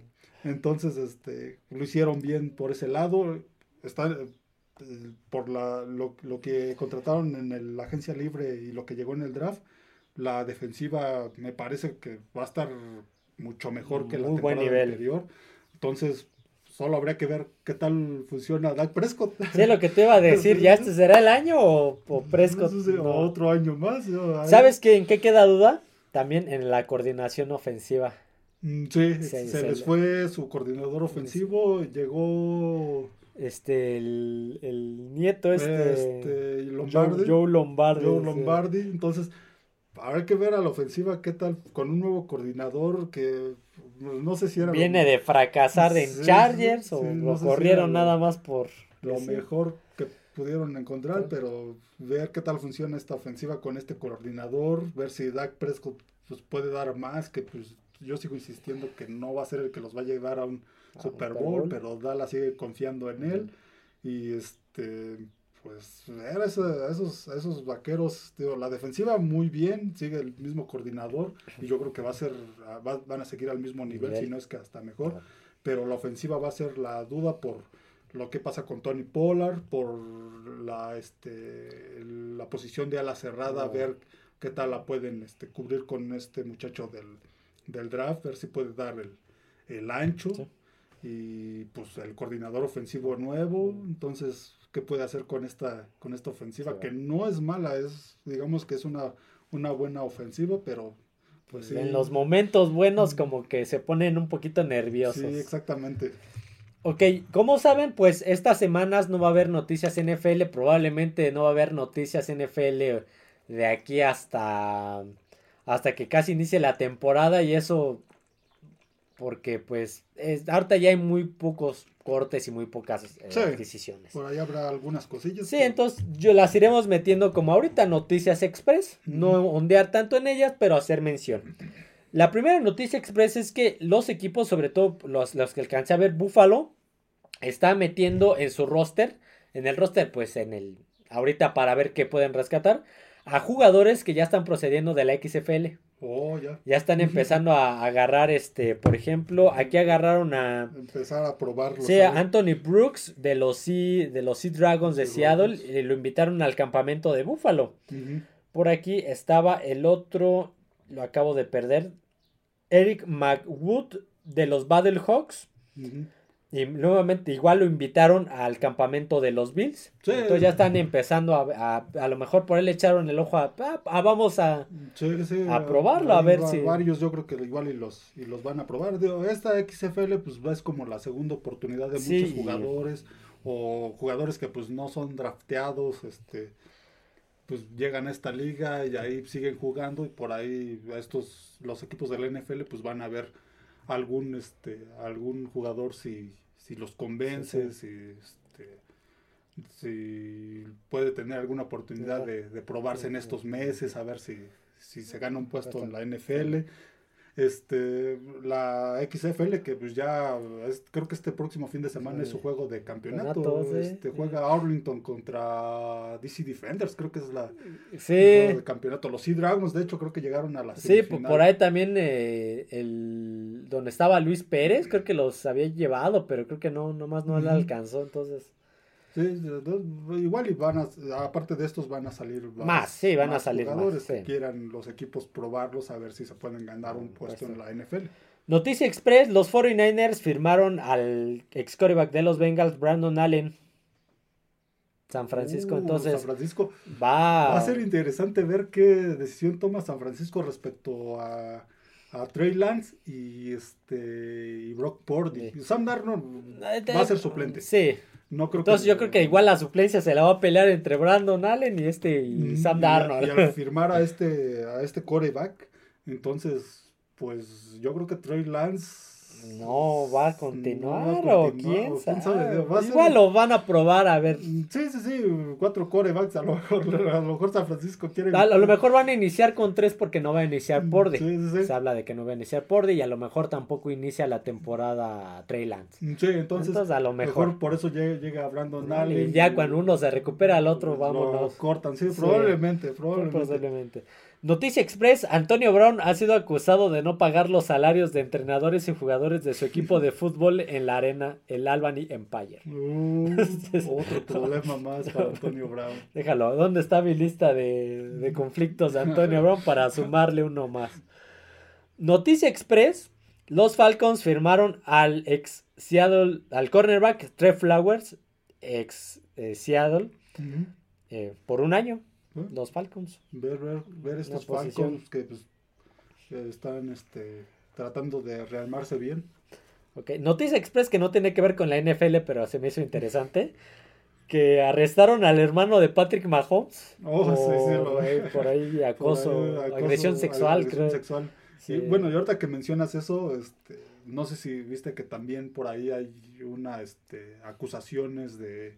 Speaker 2: entonces, este, lo hicieron bien por ese lado. Está, eh, por la, lo, lo, que contrataron en la agencia libre y lo que llegó en el draft, la defensiva me parece que va a estar mucho mejor que la temporada buen nivel. anterior. Entonces, solo habría que ver qué tal funciona Dak Prescott.
Speaker 1: Sí, lo que te iba a decir, ¿ya este será el año o, Prescott?
Speaker 2: Otro año más.
Speaker 1: ¿Sabes qué, en qué queda duda? También en la coordinación ofensiva.
Speaker 2: Mm, sí, se, les fue su coordinador ofensivo, llegó...
Speaker 1: Este, el, nieto este...
Speaker 2: este Lombardi.
Speaker 1: Joe, Lombardi.
Speaker 2: Joe Lombardi, entonces habrá que ver a la ofensiva qué tal con un nuevo coordinador que no sé si era
Speaker 1: viene de fracasar en Chargers o lo corrieron nada más por
Speaker 2: lo mejor que pudieron encontrar pero ver qué tal funciona esta ofensiva con este coordinador ver si Dak Prescott pues, puede dar más que pues yo sigo insistiendo que no va a ser el que los va a llevar a un Super Bowl, pero Dallas sigue confiando en él. Y este pues ver a esos, esos vaqueros, la defensiva muy bien, sigue el mismo coordinador y yo creo que va a ser, van a seguir al mismo nivel, si no es que hasta mejor, pero la ofensiva va a ser la duda por lo que pasa con Tony Pollard, por la, este, la posición de ala cerrada, ver qué tal la pueden este, cubrir con este muchacho del, del draft, ver si puede dar el, ancho. Y pues el coordinador ofensivo nuevo, entonces qué puede hacer con esta, con esta ofensiva, que no es mala, es, digamos que es una, una buena ofensiva, pero pues
Speaker 1: En los momentos buenos como que se ponen un poquito nerviosos.
Speaker 2: Sí, exactamente.
Speaker 1: Ok, como saben, pues estas semanas no va a haber noticias NFL, probablemente no va a haber noticias NFL de aquí hasta hasta que casi inicie la temporada y eso porque pues es, ahorita ya hay muy pocos cortes y muy pocas eh, adquisiciones.
Speaker 2: Por ahí habrá algunas cosillas.
Speaker 1: Sí, entonces yo las iremos metiendo como ahorita noticias express, no ondear tanto en ellas, pero hacer mención. La primera noticia express es que los equipos, sobre todo los, los que alcancé a ver, Buffalo, está metiendo en su roster, en el roster, pues en el, ahorita para ver qué pueden rescatar, a jugadores que ya están procediendo de la XFL.
Speaker 2: Oh, ya.
Speaker 1: Ya están empezando a agarrar, este, por ejemplo, aquí agarraron a...
Speaker 2: Empezar a probarlo.
Speaker 1: Sí, a Anthony Brooks de los Sea, de los sea Dragons de Seattle y lo invitaron al campamento de Buffalo. Por aquí estaba el otro, lo acabo de perder, Eric McWood de los Battlehawks. Y nuevamente igual lo invitaron al campamento de los Bills. Entonces ya están empezando a, a, lo mejor por él le echaron el ojo a, a vamos a, a probarlo, a ver si...
Speaker 2: Varios yo creo que igual y los, y los van a probar. esta XFL pues es como la segunda oportunidad de muchos jugadores o jugadores que pues no son drafteados, este pues llegan a esta liga y ahí siguen jugando y por ahí estos los equipos de la NFL pues van a ver algún este algún jugador si, si los convence, si este, si puede tener alguna oportunidad de, probarse en estos meses, a ver si, si se gana un puesto en la NFL. Este la XFL que pues ya creo que este próximo fin de semana es su juego de campeonato este juega Arlington contra DC Defenders creo que es la sí. de campeonato. Los Sea Dragons de hecho creo que llegaron a la
Speaker 1: sí por ahí también eh, el donde estaba Luis Pérez creo que los había llevado pero creo que no nomás no le alcanzó entonces
Speaker 2: Sí, igual y van a, aparte de estos van a salir
Speaker 1: más, sí, van a salir
Speaker 2: jugadores que quieran los equipos probarlos a ver si se pueden ganar un puesto en la NFL.
Speaker 1: Noticia Express, los 49ers firmaron al ex coreback de los Bengals, Brandon Allen. San Francisco, uh, entonces.
Speaker 2: San Francisco. Va. va a ser interesante ver qué decisión toma San Francisco respecto a, a Trey Lance y este y Brock Purdy. Sam Darnold va a ser suplente.
Speaker 1: Sí. Entonces yo creo que igual la suplencia se la va a pelear entre Brandon Allen y este y Sam Darnold.
Speaker 2: Y, al firmar a este, a este coreback, entonces, pues yo creo que Trey Lance
Speaker 1: no, va a continuar, o quién sabe. Igual lo van a probar a ver.
Speaker 2: Sí, sí, sí, cuatro corebacks, a lo mejor, a lo mejor San Francisco quiere.
Speaker 1: A, lo mejor van a iniciar con tres porque no va a iniciar Pordy. Se habla de que no va a iniciar Pordy y a lo mejor tampoco inicia la temporada Trey Lance.
Speaker 2: Sí, entonces, a lo mejor. por eso llega, Brandon Allen.
Speaker 1: Y ya cuando uno se recupera al otro, vámonos.
Speaker 2: Lo cortan, sí, probablemente, probablemente.
Speaker 1: probablemente. Noticia Express, Antonio Brown ha sido acusado de no pagar los salarios de entrenadores y jugadores de su equipo de fútbol en la arena, el Albany Empire.
Speaker 2: Uh, otro problema más para Antonio Brown.
Speaker 1: Déjalo, ¿dónde está mi lista de, conflictos de Antonio Brown para sumarle uno más? Noticia Express, los Falcons firmaron al ex Seattle, al cornerback Trev Flowers, ex eh, Seattle, eh, por un año. Los Falcons.
Speaker 2: Ver, ver, ver estos Falcons que pues, están este, tratando de rearmarse bien.
Speaker 1: Ok, Noticia Express que no tiene que ver con la NFL, pero se me hizo interesante. Que arrestaron al hermano de Patrick Mahomes. Oh, por, sí, sí, por ahí acoso, agresión sexual, creo.
Speaker 2: Sexual. Sí. bueno, y ahorita que mencionas eso, este, no sé si viste que también por ahí hay una este, acusaciones de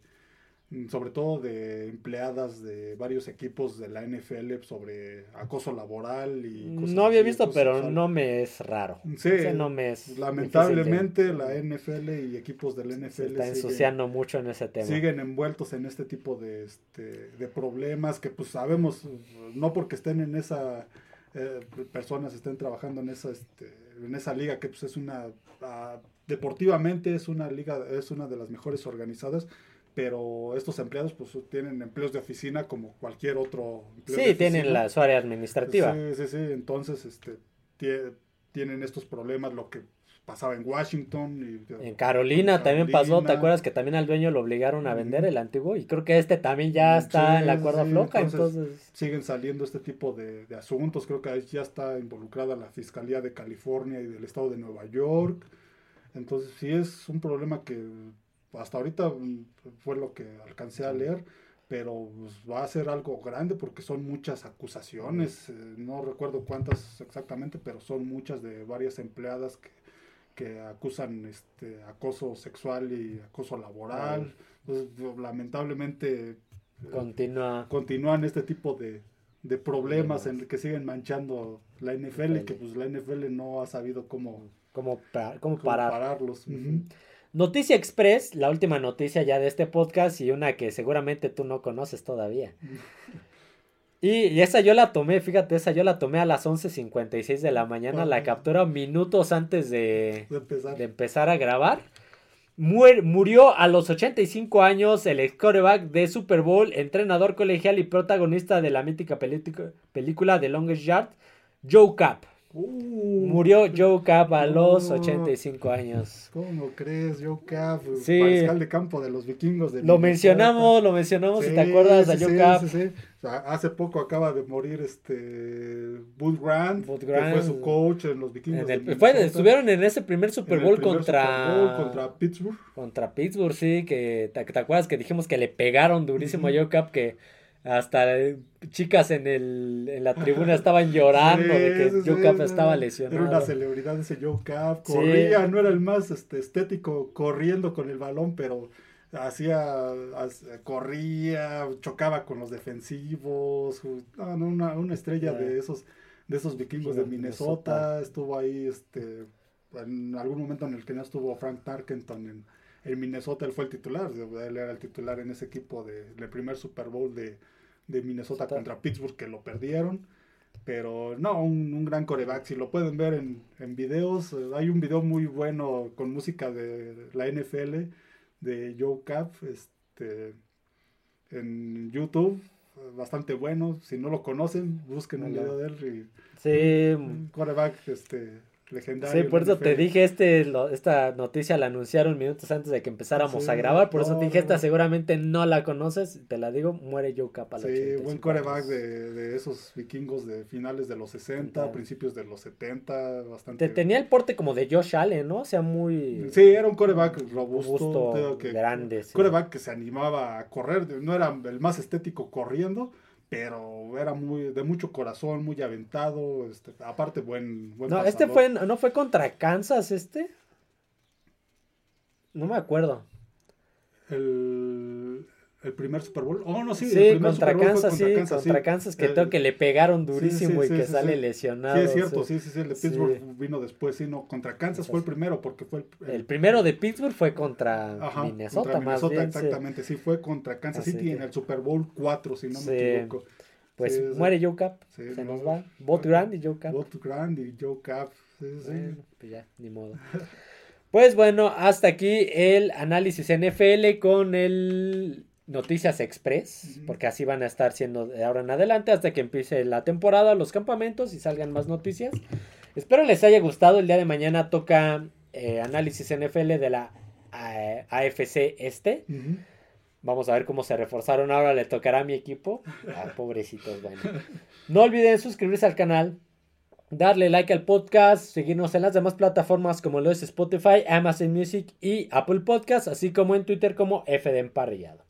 Speaker 2: sobre todo de empleadas de varios equipos de la NFL sobre acoso laboral y
Speaker 1: cosas No había visto, pero no me es raro.
Speaker 2: Sí, no me es lamentablemente la NFL y equipos del NFL se
Speaker 1: está ensuciando mucho en ese tema.
Speaker 2: Siguen envueltos en este tipo de, este, de problemas que pues sabemos, no porque estén en esa eh, personas estén trabajando en esa este, en esa liga que pues es una ah, deportivamente es una liga es una de las mejores organizadas pero estos empleados pues tienen empleos de oficina como cualquier otro
Speaker 1: sí tienen la su área administrativa.
Speaker 2: Sí sí sí entonces este tienen estos problemas lo que pasaba en Washington y
Speaker 1: en Carolina, también pasó te acuerdas que también al dueño lo obligaron a vender el antiguo y creo que este también ya está en la cuerda floja entonces,
Speaker 2: siguen saliendo este tipo de, de asuntos. Creo que ahí ya está involucrada la fiscalía de California y del estado de Nueva York. Entonces sí es un problema que hasta ahorita mm, fue lo que alcancé a leer, pero pues, va a ser algo grande porque son muchas acusaciones, eh, no recuerdo cuántas exactamente, pero son muchas de varias empleadas que, que acusan este acoso sexual y acoso laboral. Pues, lamentablemente
Speaker 1: eh, Continúa.
Speaker 2: continúan este tipo de, de problemas en que siguen manchando la NFL, y que pues la NFL no ha sabido cómo,
Speaker 1: cómo, pararlos. Noticia Express, la última noticia ya de este podcast y una que seguramente tú no conoces todavía. Y, esa yo la tomé, fíjate, esa yo la tomé a las 11.56 de la mañana, la captura minutos antes de, empezar. a grabar. murió a los 85 años el ex coreback de Super Bowl, entrenador colegial y protagonista de la mítica película The Longest Yard, Joe Cap. Uh. Murió Joe Cap a los 85 años.
Speaker 2: ¿Cómo crees, Joe Cap? Sí. Mariscal de campo de los vikingos. De
Speaker 1: lo mencionamos, lo mencionamos, si te acuerdas de Joe Cap.
Speaker 2: hace poco acaba de morir este Bull Grant, que fue su coach en los vikingos.
Speaker 1: estuvieron en ese primer Super Bowl contra
Speaker 2: contra Pittsburgh.
Speaker 1: Contra Pittsburgh, sí, que te, acuerdas que dijimos que le pegaron durísimo a Joe Cap, que hasta eh, chicas en, el, en la tribuna estaban llorando de que Joe Cap estaba lesionado.
Speaker 2: Era una celebridad ese Joe Cap. Corría, no era el más este, estético corriendo con el balón, pero hacía, corría, chocaba con los defensivos. una, una, estrella de esos de esos vikingos de Minnesota. Estuvo ahí, este, en algún momento en el que no estuvo Frank Tarkenton en, en Minnesota, él fue el titular. Él era el titular en ese equipo de, del primer Super Bowl de, de Minnesota contra Pittsburgh, que lo perdieron. Pero no, un, gran coreback. Si lo pueden ver en, en, videos, eh, hay un video muy bueno con música de la NFL de Joe Cap este, en YouTube. Bastante bueno. Si no lo conocen, busquen un video de él. Y,
Speaker 1: sí.
Speaker 2: Un coreback este, legendario.
Speaker 1: Sí, por eso te dije, este, esta noticia la anunciaron minutos antes de que empezáramos a grabar, por eso te dije, esta seguramente no la conoces, te la digo, muere Joe Capa.
Speaker 2: Sí, buen coreback de, de, esos vikingos de finales de los 60, principios de los 70, bastante.
Speaker 1: Te tenía el porte como de Josh Allen, ¿no? O sea, muy...
Speaker 2: Sí, era un coreback robusto,
Speaker 1: robusto grande.
Speaker 2: Sí. Coreback que se animaba a correr, no era el más estético corriendo, pero era muy de mucho corazón, muy aventado, este, aparte buen, buen
Speaker 1: No, este fue no fue contra Kansas este? No me acuerdo.
Speaker 2: El el primer Super Bowl. Oh, no, sí.
Speaker 1: Sí, contra, Kansas, sí, contra Kansas, que, tengo que le pegaron durísimo y que sale lesionado.
Speaker 2: Sí, es cierto, sí, sí, sí. El de Pittsburgh vino después, sí, no. Contra Kansas fue el primero porque fue
Speaker 1: el. El, primero de Pittsburgh fue contra Minnesota, contra Minnesota, más
Speaker 2: exactamente, sí. fue contra Kansas City en el Super Bowl 4, si no me equivoco.
Speaker 1: Pues muere Joe Cap, se nos va. Bot Grand y Joe Cap.
Speaker 2: Bot Grand y Joe Cap, sí, sí.
Speaker 1: pues ya, ni modo. Pues bueno, hasta aquí el análisis NFL con el Noticias Express, porque así van a estar siendo de ahora en adelante hasta que empiece la temporada, los campamentos y salgan más noticias. Espero les haya gustado. El día de mañana toca eh, análisis NFL de la AFC eh, Este. Vamos a ver cómo se reforzaron. Ahora le tocará a mi equipo. Ah, pobrecitos, bueno. No olviden suscribirse al canal, darle like al podcast, seguirnos en las demás plataformas como lo es Spotify, Amazon Music y Apple Podcast, así como en Twitter como F de Emparrillado.